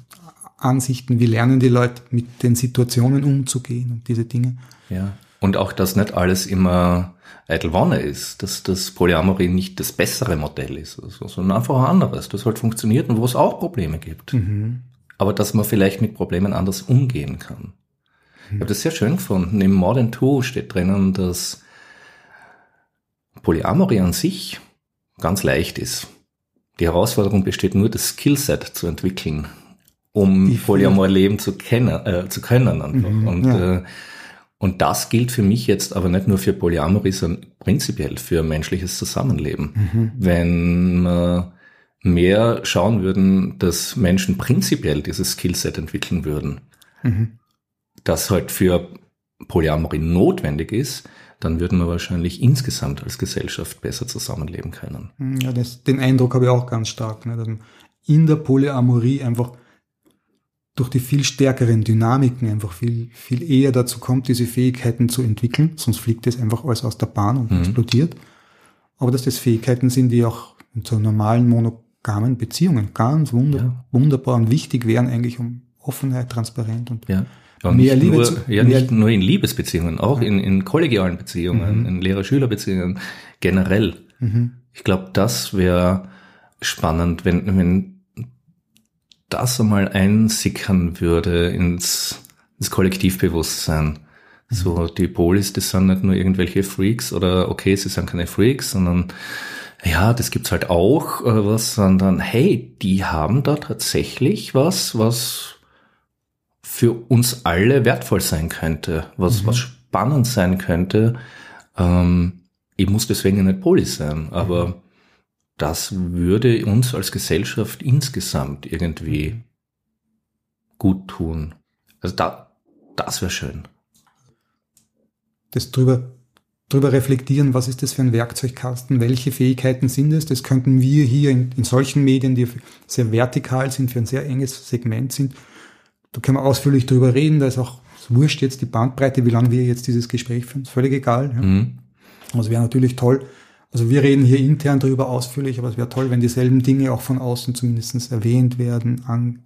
Ansichten, wie lernen die Leute mit den Situationen umzugehen und diese Dinge. Ja. Und auch, dass nicht alles immer eitel Wonne ist, dass das Polyamorie nicht das bessere Modell ist, also, sondern einfach ein anderes, das halt funktioniert und wo es auch Probleme gibt. Mhm. Aber dass man vielleicht mit Problemen anders umgehen kann. Ich habe das sehr schön gefunden. Im Modern 2 steht drinnen, dass Polyamorie an sich ganz leicht ist. Die Herausforderung besteht nur, das Skillset zu entwickeln, um Polyamor leben zu, kennen, äh, zu können. Einfach. Mhm, und, ja. äh, und das gilt für mich jetzt aber nicht nur für Polyamorie, sondern prinzipiell für menschliches Zusammenleben. Mhm. Wenn wir mehr schauen würden, dass Menschen prinzipiell dieses Skillset entwickeln würden, mhm. Das halt für Polyamorie notwendig ist, dann würden wir wahrscheinlich insgesamt als Gesellschaft besser zusammenleben können. Ja, das, den Eindruck habe ich auch ganz stark. Ne, dass in der Polyamorie einfach durch die viel stärkeren Dynamiken einfach viel, viel eher dazu kommt, diese Fähigkeiten zu entwickeln, sonst fliegt das einfach alles aus der Bahn und mhm. explodiert. Aber dass das Fähigkeiten sind, die auch in so normalen monogamen Beziehungen ganz wunder ja. wunderbar und wichtig wären eigentlich um Offenheit, Transparenz und ja. Ja, mehr Liebe nur, zu, ja, nicht nur in Liebesbeziehungen, auch ja. in, in kollegialen Beziehungen, mhm. in Lehrer-Schüler-Beziehungen generell. Mhm. Ich glaube, das wäre spannend, wenn, wenn das einmal einsickern würde ins, ins Kollektivbewusstsein. Mhm. So, die Polis, das sind nicht nur irgendwelche Freaks oder okay, sie sind keine Freaks, sondern ja, das gibt's halt auch, äh, was, sondern hey, die haben da tatsächlich was, was für uns alle wertvoll sein könnte, was, mhm. was spannend sein könnte. Ähm, ich muss deswegen nicht Poli sein, aber mhm. das würde uns als Gesellschaft insgesamt irgendwie gut tun. Also da, das wäre schön. Das drüber, drüber reflektieren, was ist das für ein Werkzeugkasten, welche Fähigkeiten sind es, das könnten wir hier in, in solchen Medien, die sehr vertikal sind, für ein sehr enges Segment sind, da können wir ausführlich drüber reden, da ist auch wurscht jetzt die Bandbreite, wie lange wir jetzt dieses Gespräch führen, ist völlig egal. Ja. Mhm. Also wäre natürlich toll, also wir reden hier intern darüber ausführlich, aber es wäre toll, wenn dieselben Dinge auch von außen zumindest erwähnt werden, an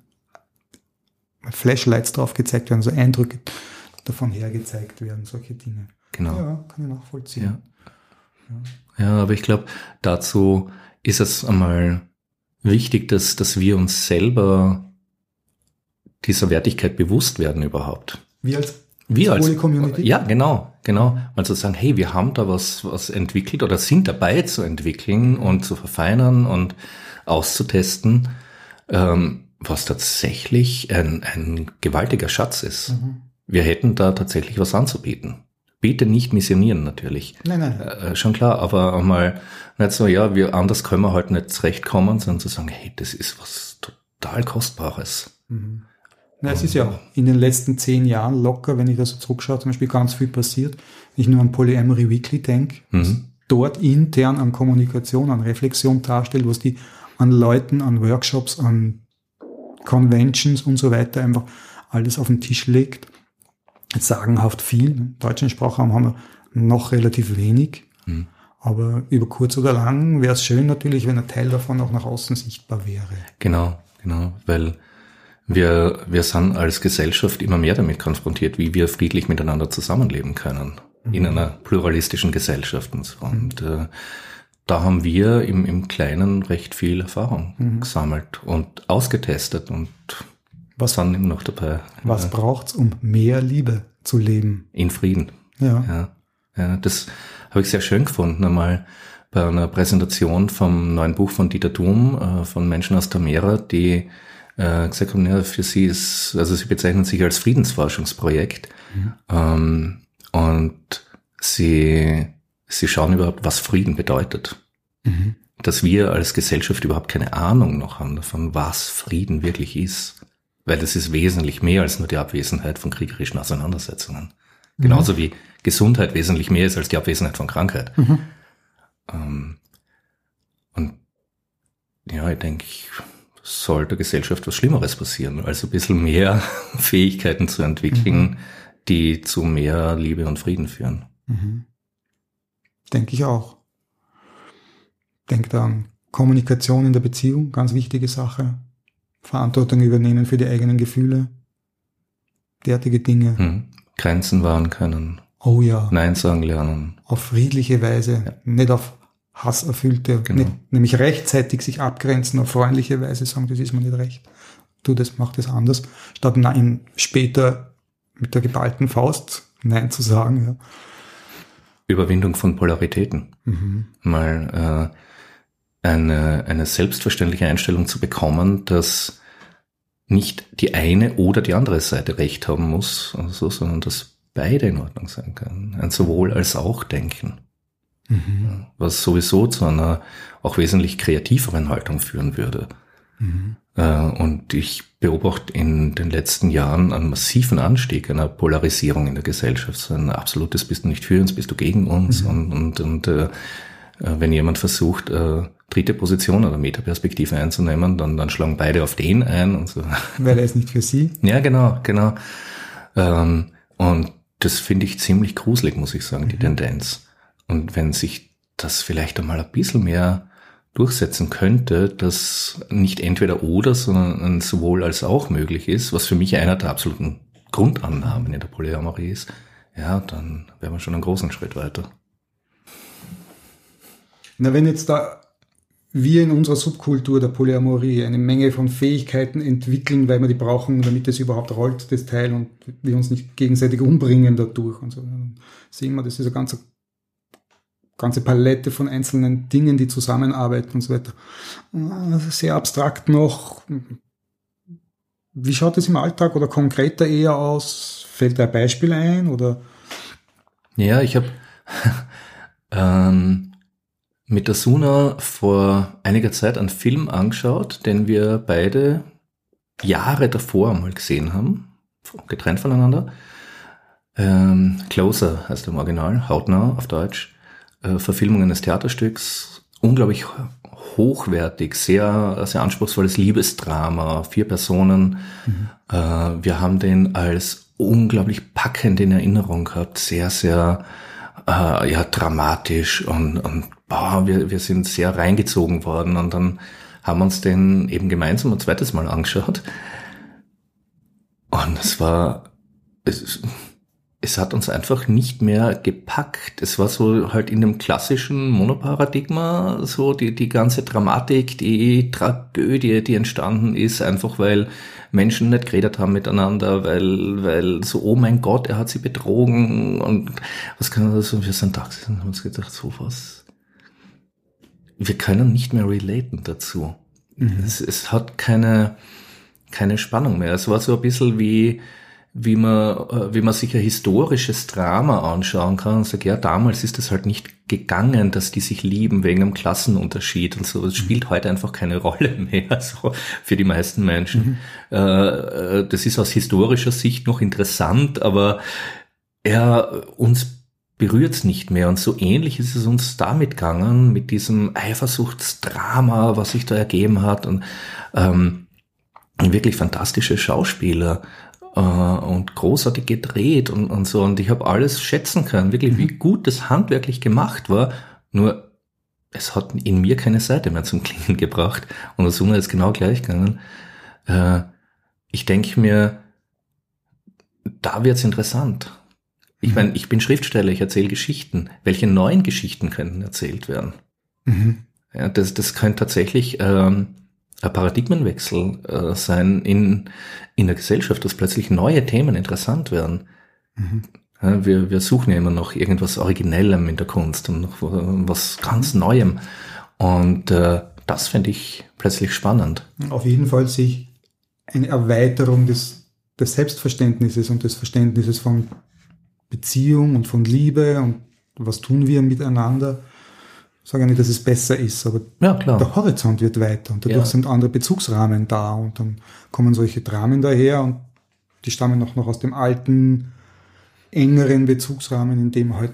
Flashlights drauf gezeigt werden, so Eindrücke davon hergezeigt werden, solche Dinge. Genau. Ja, kann ich nachvollziehen. Ja, ja. ja aber ich glaube, dazu ist es einmal wichtig, dass, dass wir uns selber dieser Wertigkeit bewusst werden überhaupt. Wir als wir als Community? Ja, genau, genau. Mal zu sagen, hey, wir haben da was, was entwickelt oder sind dabei zu entwickeln und zu verfeinern und auszutesten, ähm, was tatsächlich ein, ein gewaltiger Schatz ist. Mhm. Wir hätten da tatsächlich was anzubieten. Bitte nicht missionieren natürlich. Nein, nein. Äh, schon klar, aber mal nicht so, ja, wir anders können wir halt nicht zurechtkommen, sondern zu sagen, hey, das ist was total Kostbares. Mhm. Na, es ist ja auch in den letzten zehn Jahren locker, wenn ich das so zurückschaue, zum Beispiel ganz viel passiert. Wenn ich nur an Polyamory Weekly denke, mhm. dort intern an Kommunikation, an Reflexion darstellt, was die an Leuten, an Workshops, an Conventions und so weiter einfach alles auf den Tisch legt. Sagenhaft viel. Im deutschen Sprachraum haben wir noch relativ wenig. Mhm. Aber über kurz oder lang wäre es schön natürlich, wenn ein Teil davon auch nach außen sichtbar wäre. Genau, genau, weil wir, wir sind als Gesellschaft immer mehr damit konfrontiert, wie wir friedlich miteinander zusammenleben können mhm. in einer pluralistischen Gesellschaft und so. Mhm. Und äh, da haben wir im, im Kleinen recht viel Erfahrung mhm. gesammelt und ausgetestet und was sind immer noch dabei. Was ja. braucht's, um mehr Liebe zu leben? In Frieden. Ja. ja. ja das habe ich sehr schön gefunden, einmal bei einer Präsentation vom neuen Buch von Dieter Thum, äh, von Menschen aus Tamera, die äh, gesagt haben, ja, für sie ist, also sie bezeichnen sich als Friedensforschungsprojekt mhm. ähm, und sie, sie schauen überhaupt, was Frieden bedeutet. Mhm. Dass wir als Gesellschaft überhaupt keine Ahnung noch haben davon, was Frieden wirklich ist. Weil das ist wesentlich mehr als nur die Abwesenheit von kriegerischen Auseinandersetzungen. Mhm. Genauso wie Gesundheit wesentlich mehr ist als die Abwesenheit von Krankheit. Mhm. Ähm, und ja, ich denke, soll der Gesellschaft was Schlimmeres passieren, also ein bisschen mehr Fähigkeiten zu entwickeln, mhm. die zu mehr Liebe und Frieden führen. Mhm. Denke ich auch. Denkt an Kommunikation in der Beziehung, ganz wichtige Sache. Verantwortung übernehmen für die eigenen Gefühle. Derartige Dinge. Hm. Grenzen wahren können. Oh ja. Nein sagen lernen. Auf friedliche Weise, ja. nicht auf hasserfüllte, genau. nicht, nämlich rechtzeitig sich abgrenzen, auf freundliche Weise sagen, das ist mir nicht recht. Du, das mach das anders, statt nein, später mit der geballten Faust Nein zu sagen. Ja. Überwindung von Polaritäten. Mhm. Mal äh, eine, eine selbstverständliche Einstellung zu bekommen, dass nicht die eine oder die andere Seite recht haben muss, also, sondern dass beide in Ordnung sein können. Ein sowohl als auch Denken. Mhm. Was sowieso zu einer auch wesentlich kreativeren Haltung führen würde. Mhm. Äh, und ich beobachte in den letzten Jahren einen massiven Anstieg einer Polarisierung in der Gesellschaft. So ein absolutes bist du nicht für uns, bist du gegen uns. Mhm. Und, und, und äh, wenn jemand versucht, äh, dritte Position oder Metaperspektive einzunehmen, dann, dann schlagen beide auf den ein und so. Weil er ist nicht für sie? Ja, genau, genau. Ähm, und das finde ich ziemlich gruselig, muss ich sagen, die mhm. Tendenz. Und wenn sich das vielleicht einmal ein bisschen mehr durchsetzen könnte, dass nicht entweder oder, sondern ein sowohl als auch möglich ist, was für mich einer der absoluten Grundannahmen in der Polyamorie ist, ja, dann wären wir schon einen großen Schritt weiter. Na, wenn jetzt da wir in unserer Subkultur der Polyamorie eine Menge von Fähigkeiten entwickeln, weil wir die brauchen, damit es überhaupt rollt, das Teil, und wir uns nicht gegenseitig umbringen dadurch und so. Dann sehen wir, das ist eine ganze, ganze Palette von einzelnen Dingen, die zusammenarbeiten und so weiter. Sehr abstrakt noch. Wie schaut es im Alltag oder konkreter eher aus? Fällt da ein Beispiel ein oder? Ja, ich habe ähm, mit der Suna vor einiger Zeit einen Film angeschaut, den wir beide Jahre davor mal gesehen haben, getrennt voneinander. Ähm, Closer heißt im Original, Hautnah auf Deutsch. Äh, Verfilmung eines Theaterstücks, unglaublich hochwertig, sehr, sehr anspruchsvolles Liebesdrama, vier Personen. Mhm. Äh, wir haben den als unglaublich packend in Erinnerung gehabt, sehr, sehr äh, ja, dramatisch und, und boah, wir, wir sind sehr reingezogen worden und dann haben wir uns den eben gemeinsam ein zweites Mal angeschaut. Und es war, es, es hat uns einfach nicht mehr gepackt. Es war so halt in dem klassischen Monoparadigma so die, die ganze Dramatik, die Tragödie, die entstanden ist, einfach weil Menschen nicht geredet haben miteinander, weil, weil so, oh mein Gott, er hat sie betrogen und was kann das so, wir sind da und haben uns gedacht, so was, wir können nicht mehr relaten dazu. Mhm. Es, es hat keine, keine Spannung mehr. Es war so ein bisschen wie, wie man, äh, wie man sich ein historisches Drama anschauen kann und sagt, ja, damals ist es halt nicht gegangen, dass die sich lieben wegen einem Klassenunterschied und so. Das mhm. spielt heute einfach keine Rolle mehr, so für die meisten Menschen. Mhm. Äh, das ist aus historischer Sicht noch interessant, aber ja, uns berührt's nicht mehr. Und so ähnlich ist es uns damit gegangen, mit diesem Eifersuchtsdrama, was sich da ergeben hat. Und ähm, wirklich fantastische Schauspieler äh, und großartig gedreht und, und so. Und ich habe alles schätzen können, wirklich, wie mhm. gut das handwerklich gemacht war. Nur es hat in mir keine Seite mehr zum Klingen gebracht. Und das Summe ist genau gleich gegangen. Äh, ich denke mir, da wird's interessant. Ich mhm. meine, ich bin Schriftsteller, ich erzähle Geschichten. Welche neuen Geschichten könnten erzählt werden? Mhm. Ja, das, das könnte tatsächlich ähm, ein Paradigmenwechsel äh, sein in, in der Gesellschaft, dass plötzlich neue Themen interessant werden. Mhm. Ja, wir, wir suchen ja immer noch irgendwas Originellem in der Kunst und noch was ganz Neuem. Und äh, das finde ich plötzlich spannend. Auf jeden Fall sich eine Erweiterung des, des Selbstverständnisses und des Verständnisses von Beziehung und von Liebe und was tun wir miteinander. Ich sage ja nicht, dass es besser ist, aber ja, der Horizont wird weiter und dadurch ja. sind andere Bezugsrahmen da und dann kommen solche Dramen daher und die stammen auch noch aus dem alten, engeren Bezugsrahmen, in dem halt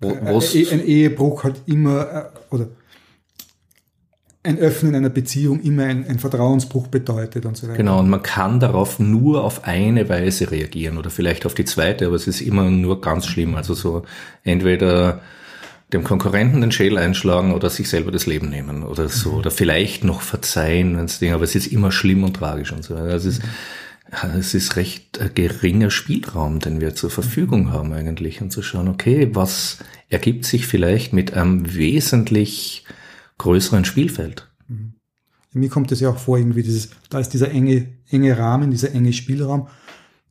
was? Äh, ein Ehebruch halt immer äh, oder ein Öffnen einer Beziehung immer ein, ein, Vertrauensbruch bedeutet und so weiter. Genau, und man kann darauf nur auf eine Weise reagieren oder vielleicht auf die zweite, aber es ist immer nur ganz schlimm. Also so entweder dem Konkurrenten den Schädel einschlagen oder sich selber das Leben nehmen oder so. Oder vielleicht noch verzeihen, wenn's Ding, aber es ist immer schlimm und tragisch und so. Es ist, es ist recht ein geringer Spielraum, den wir zur Verfügung haben eigentlich, und zu schauen, okay, was ergibt sich vielleicht mit einem wesentlich größeren Spielfeld? Mir kommt es ja auch vor, irgendwie dieses, da ist dieser enge, enge Rahmen, dieser enge Spielraum,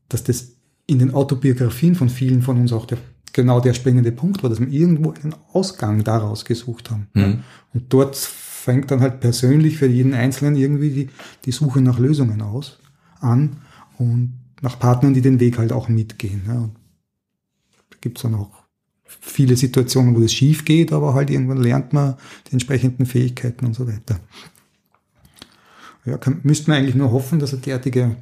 dass das in den Autobiografien von vielen von uns auch der genau der springende Punkt war, dass wir irgendwo einen Ausgang daraus gesucht haben. Mhm. Und dort fängt dann halt persönlich für jeden Einzelnen irgendwie die, die Suche nach Lösungen aus, an und nach Partnern, die den Weg halt auch mitgehen. Ja. Und da gibt's dann auch viele Situationen, wo das schief geht, aber halt irgendwann lernt man die entsprechenden Fähigkeiten und so weiter. Ja, kann, müsste man eigentlich nur hoffen, dass ein derartige,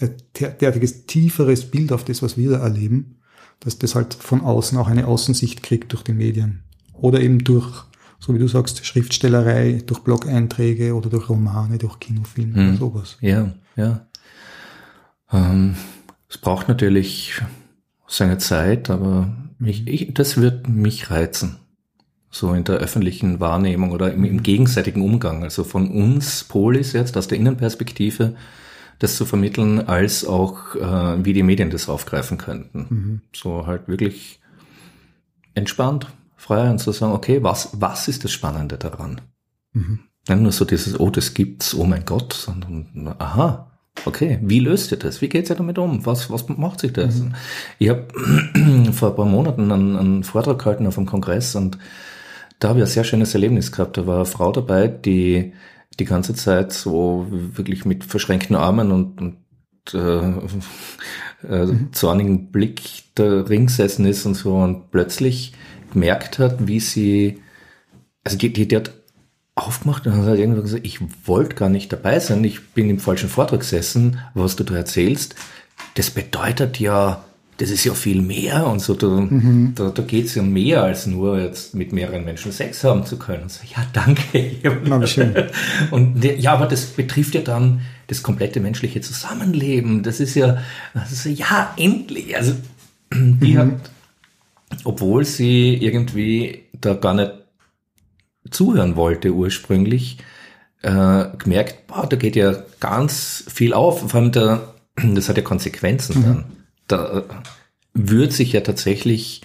ein derartiges tieferes Bild auf das, was wir da erleben, dass das halt von außen auch eine Außensicht kriegt durch die Medien. Oder eben durch, so wie du sagst, Schriftstellerei, durch Blog-Einträge oder durch Romane, durch Kinofilme hm. oder sowas. Ja, ja. Ähm, es braucht natürlich seine Zeit, aber ich, ich, das wird mich reizen. So in der öffentlichen Wahrnehmung oder im, im gegenseitigen Umgang. Also von uns Polis jetzt aus der Innenperspektive das zu vermitteln, als auch äh, wie die Medien das aufgreifen könnten. Mhm. So halt wirklich entspannt, frei und zu sagen, okay, was, was ist das Spannende daran? Mhm. Nicht nur so dieses, oh, das gibt's, oh mein Gott, sondern, aha, okay, wie löst ihr das? Wie geht's ihr damit um? Was, was macht sich das? Mhm. Ich habe vor ein paar Monaten einen, einen Vortrag gehalten auf einem Kongress und da habe ich ein sehr schönes Erlebnis gehabt. Da war eine Frau dabei, die die ganze Zeit so wirklich mit verschränkten Armen und, und äh, äh, mhm. zornigen Blick da ringsessen ist und so und plötzlich gemerkt hat, wie sie, also die, die, die hat aufgemacht und hat halt irgendwann gesagt, ich wollte gar nicht dabei sein, ich bin im falschen Vortrag gesessen, was du da erzählst, das bedeutet ja das ist ja viel mehr und so, da, mhm. da, da geht es ja mehr als nur jetzt mit mehreren Menschen Sex haben zu können. So, ja, danke. Na, schön. Und ja, aber das betrifft ja dann das komplette menschliche Zusammenleben. Das ist ja, das ist ja, endlich. Also die mhm. hat, obwohl sie irgendwie da gar nicht zuhören wollte ursprünglich, äh, gemerkt, boah, da geht ja ganz viel auf. Vor allem da, das hat ja Konsequenzen mhm. dann da wird sich ja tatsächlich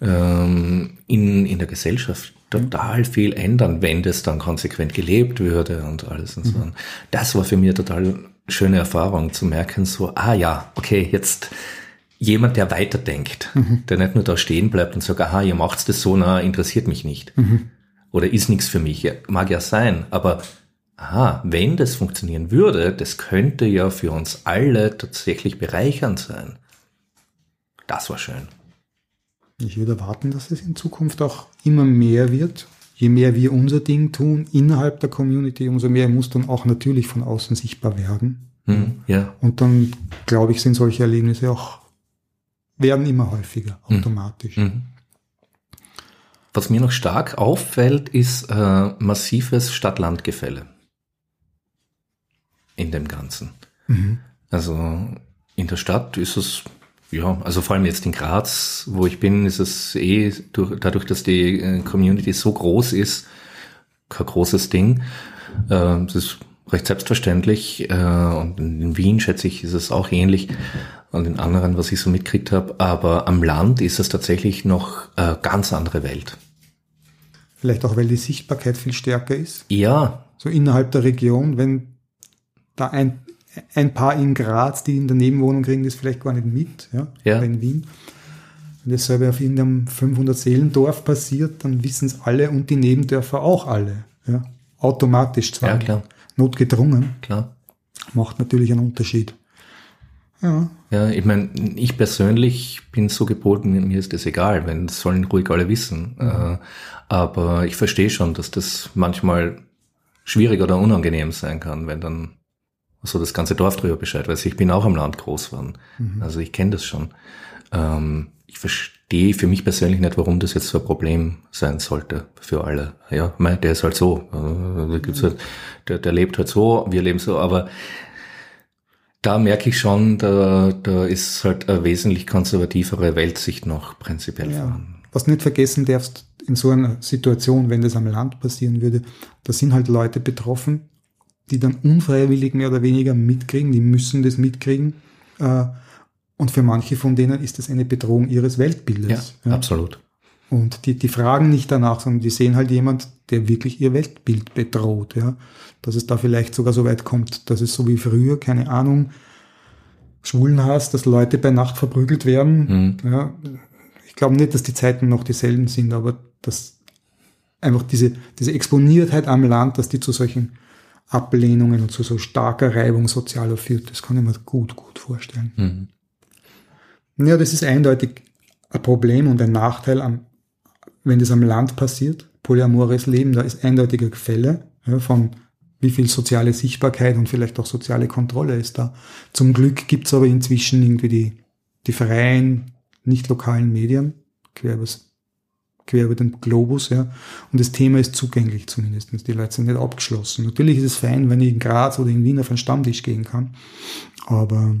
ähm, in, in der Gesellschaft total viel ändern, wenn das dann konsequent gelebt würde und alles und so. Mhm. Das war für mich eine total schöne Erfahrung zu merken, so, ah ja, okay, jetzt jemand, der weiterdenkt, mhm. der nicht nur da stehen bleibt und sagt, aha, ihr macht's das so, na, interessiert mich nicht. Mhm. Oder ist nichts für mich. Ja, mag ja sein, aber aha, wenn das funktionieren würde, das könnte ja für uns alle tatsächlich bereichernd sein. Das war schön. Ich würde erwarten, dass es in Zukunft auch immer mehr wird. Je mehr wir unser Ding tun innerhalb der Community, umso mehr muss dann auch natürlich von außen sichtbar werden. Mhm, ja. Und dann, glaube ich, sind solche Erlebnisse auch, werden immer häufiger, hm. automatisch. Mhm. Was mir noch stark auffällt, ist äh, massives Stadt-Land-Gefälle in dem Ganzen. Mhm. Also in der Stadt ist es ja, also vor allem jetzt in Graz, wo ich bin, ist es eh durch, dadurch, dass die äh, Community so groß ist, kein großes Ding. Äh, es ist recht selbstverständlich. Äh, und in Wien, schätze ich, ist es auch ähnlich. Und in anderen, was ich so mitkriegt habe. Aber am Land ist es tatsächlich noch äh, ganz andere Welt. Vielleicht auch, weil die Sichtbarkeit viel stärker ist. Ja. So innerhalb der Region, wenn da ein ein paar in Graz, die in der Nebenwohnung kriegen das vielleicht gar nicht mit, ja, ja. in Wien. Wenn dasselbe auf irgendeinem 500-Seelendorf passiert, dann wissen es alle und die Nebendörfer auch alle. Ja. Automatisch zwar. Ja, klar. Notgedrungen. Klar. Macht natürlich einen Unterschied. Ja. Ja, ich meine, ich persönlich bin so geboten, mir ist das egal, wenn das sollen ruhig alle wissen. Mhm. Äh, aber ich verstehe schon, dass das manchmal schwierig oder unangenehm sein kann, wenn dann so das ganze Dorf drüber Bescheid weiß. Ich bin auch am Land groß geworden. Mhm. Also ich kenne das schon. Ähm, ich verstehe für mich persönlich nicht, warum das jetzt so ein Problem sein sollte für alle. Ja, mein, der ist halt so. Gibt's halt, der, der lebt halt so, wir leben so, aber da merke ich schon, da, da ist halt eine wesentlich konservativere Weltsicht noch prinzipiell ja. vorhanden. was du nicht vergessen darfst, in so einer Situation, wenn das am Land passieren würde, da sind halt Leute betroffen, die dann unfreiwillig mehr oder weniger mitkriegen, die müssen das mitkriegen. Äh, und für manche von denen ist das eine Bedrohung ihres Weltbildes. Ja, ja. absolut. Und die, die fragen nicht danach, sondern die sehen halt jemand, der wirklich ihr Weltbild bedroht. Ja? Dass es da vielleicht sogar so weit kommt, dass es so wie früher, keine Ahnung, Schwulenhass, dass Leute bei Nacht verprügelt werden. Mhm. Ja, ich glaube nicht, dass die Zeiten noch dieselben sind, aber dass einfach diese, diese Exponiertheit am Land, dass die zu solchen Ablehnungen und zu so starker Reibung sozialer führt, das kann ich mir gut, gut vorstellen. Mhm. Ja, das ist eindeutig ein Problem und ein Nachteil, am, wenn das am Land passiert. Polyamores Leben, da ist eindeutiger Gefälle ja, von wie viel soziale Sichtbarkeit und vielleicht auch soziale Kontrolle ist da. Zum Glück gibt's aber inzwischen irgendwie die, die freien, nicht lokalen Medien, quer, übers, quer über den Globus, ja. Und das Thema ist zugänglich zumindest. Die Leute sind nicht abgeschlossen. Natürlich ist es fein, wenn ich in Graz oder in Wien auf einen Stammtisch gehen kann. Aber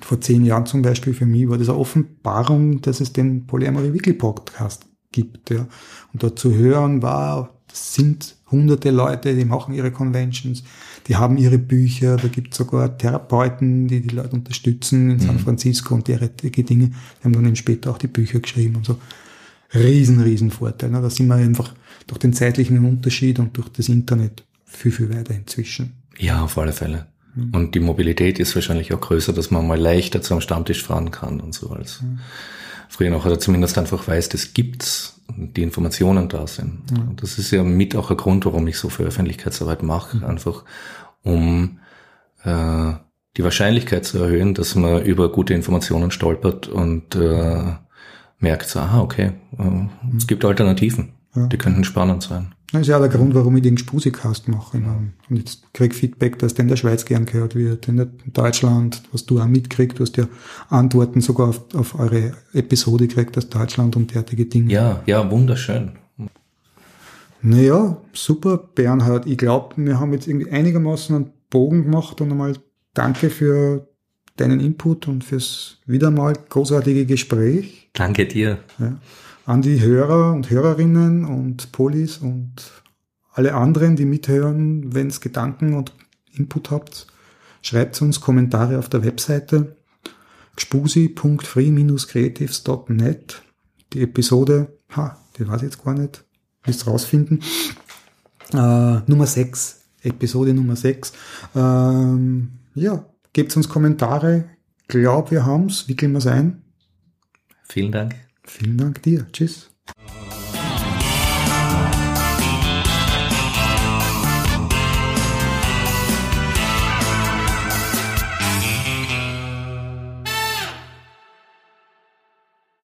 vor zehn Jahren zum Beispiel für mich war das eine Offenbarung, dass es den Polyamory Weekly Podcast gibt, ja. Und dort zu hören war, das sind hunderte Leute, die machen ihre Conventions, die haben ihre Bücher, da gibt es sogar Therapeuten, die die Leute unterstützen in San mhm. Francisco und derartige Dinge. Die haben dann eben später auch die Bücher geschrieben und so. Riesen, riesen Vorteil. Ne? Da sind wir einfach durch den zeitlichen Unterschied und durch das Internet viel, viel weiter inzwischen. Ja, auf alle Fälle. Mhm. Und die Mobilität ist wahrscheinlich auch größer, dass man mal leichter zu einem Stammtisch fahren kann und so als mhm. früher noch. Oder zumindest einfach weiß, das gibt's die Informationen da sind. Ja. Das ist ja mit auch ein Grund, warum ich so viel Öffentlichkeitsarbeit mache, mhm. einfach um äh, die Wahrscheinlichkeit zu erhöhen, dass man über gute Informationen stolpert und äh, merkt, so, aha, okay, äh, es gibt Alternativen, ja. die könnten spannend sein. Das ist ja der Grund, warum ich den Spusikast mache. Und jetzt krieg Feedback, dass der in der Schweiz gern gehört wird, in Deutschland, was du auch mitkriegst, du hast ja Antworten sogar auf, auf eure Episode gekriegt aus Deutschland und derartige Dinge. Ja, ja, wunderschön. Naja, super, Bernhard. Ich glaube, wir haben jetzt irgendwie einigermaßen einen Bogen gemacht und einmal danke für deinen Input und fürs wieder mal großartige Gespräch. Danke dir. Ja an die Hörer und Hörerinnen und Polis und alle anderen, die mithören, wenn es Gedanken und Input habt, schreibt uns Kommentare auf der Webseite gspusi.free-creatives.net. Die Episode, ha, die weiß ich jetzt gar nicht, müsst rausfinden. Äh, Nummer 6, Episode Nummer 6. Ähm, ja, gebt uns Kommentare. Glaub, wir haben's. Wickeln wir's ein. Vielen Dank. Vielen Dank dir. Tschüss.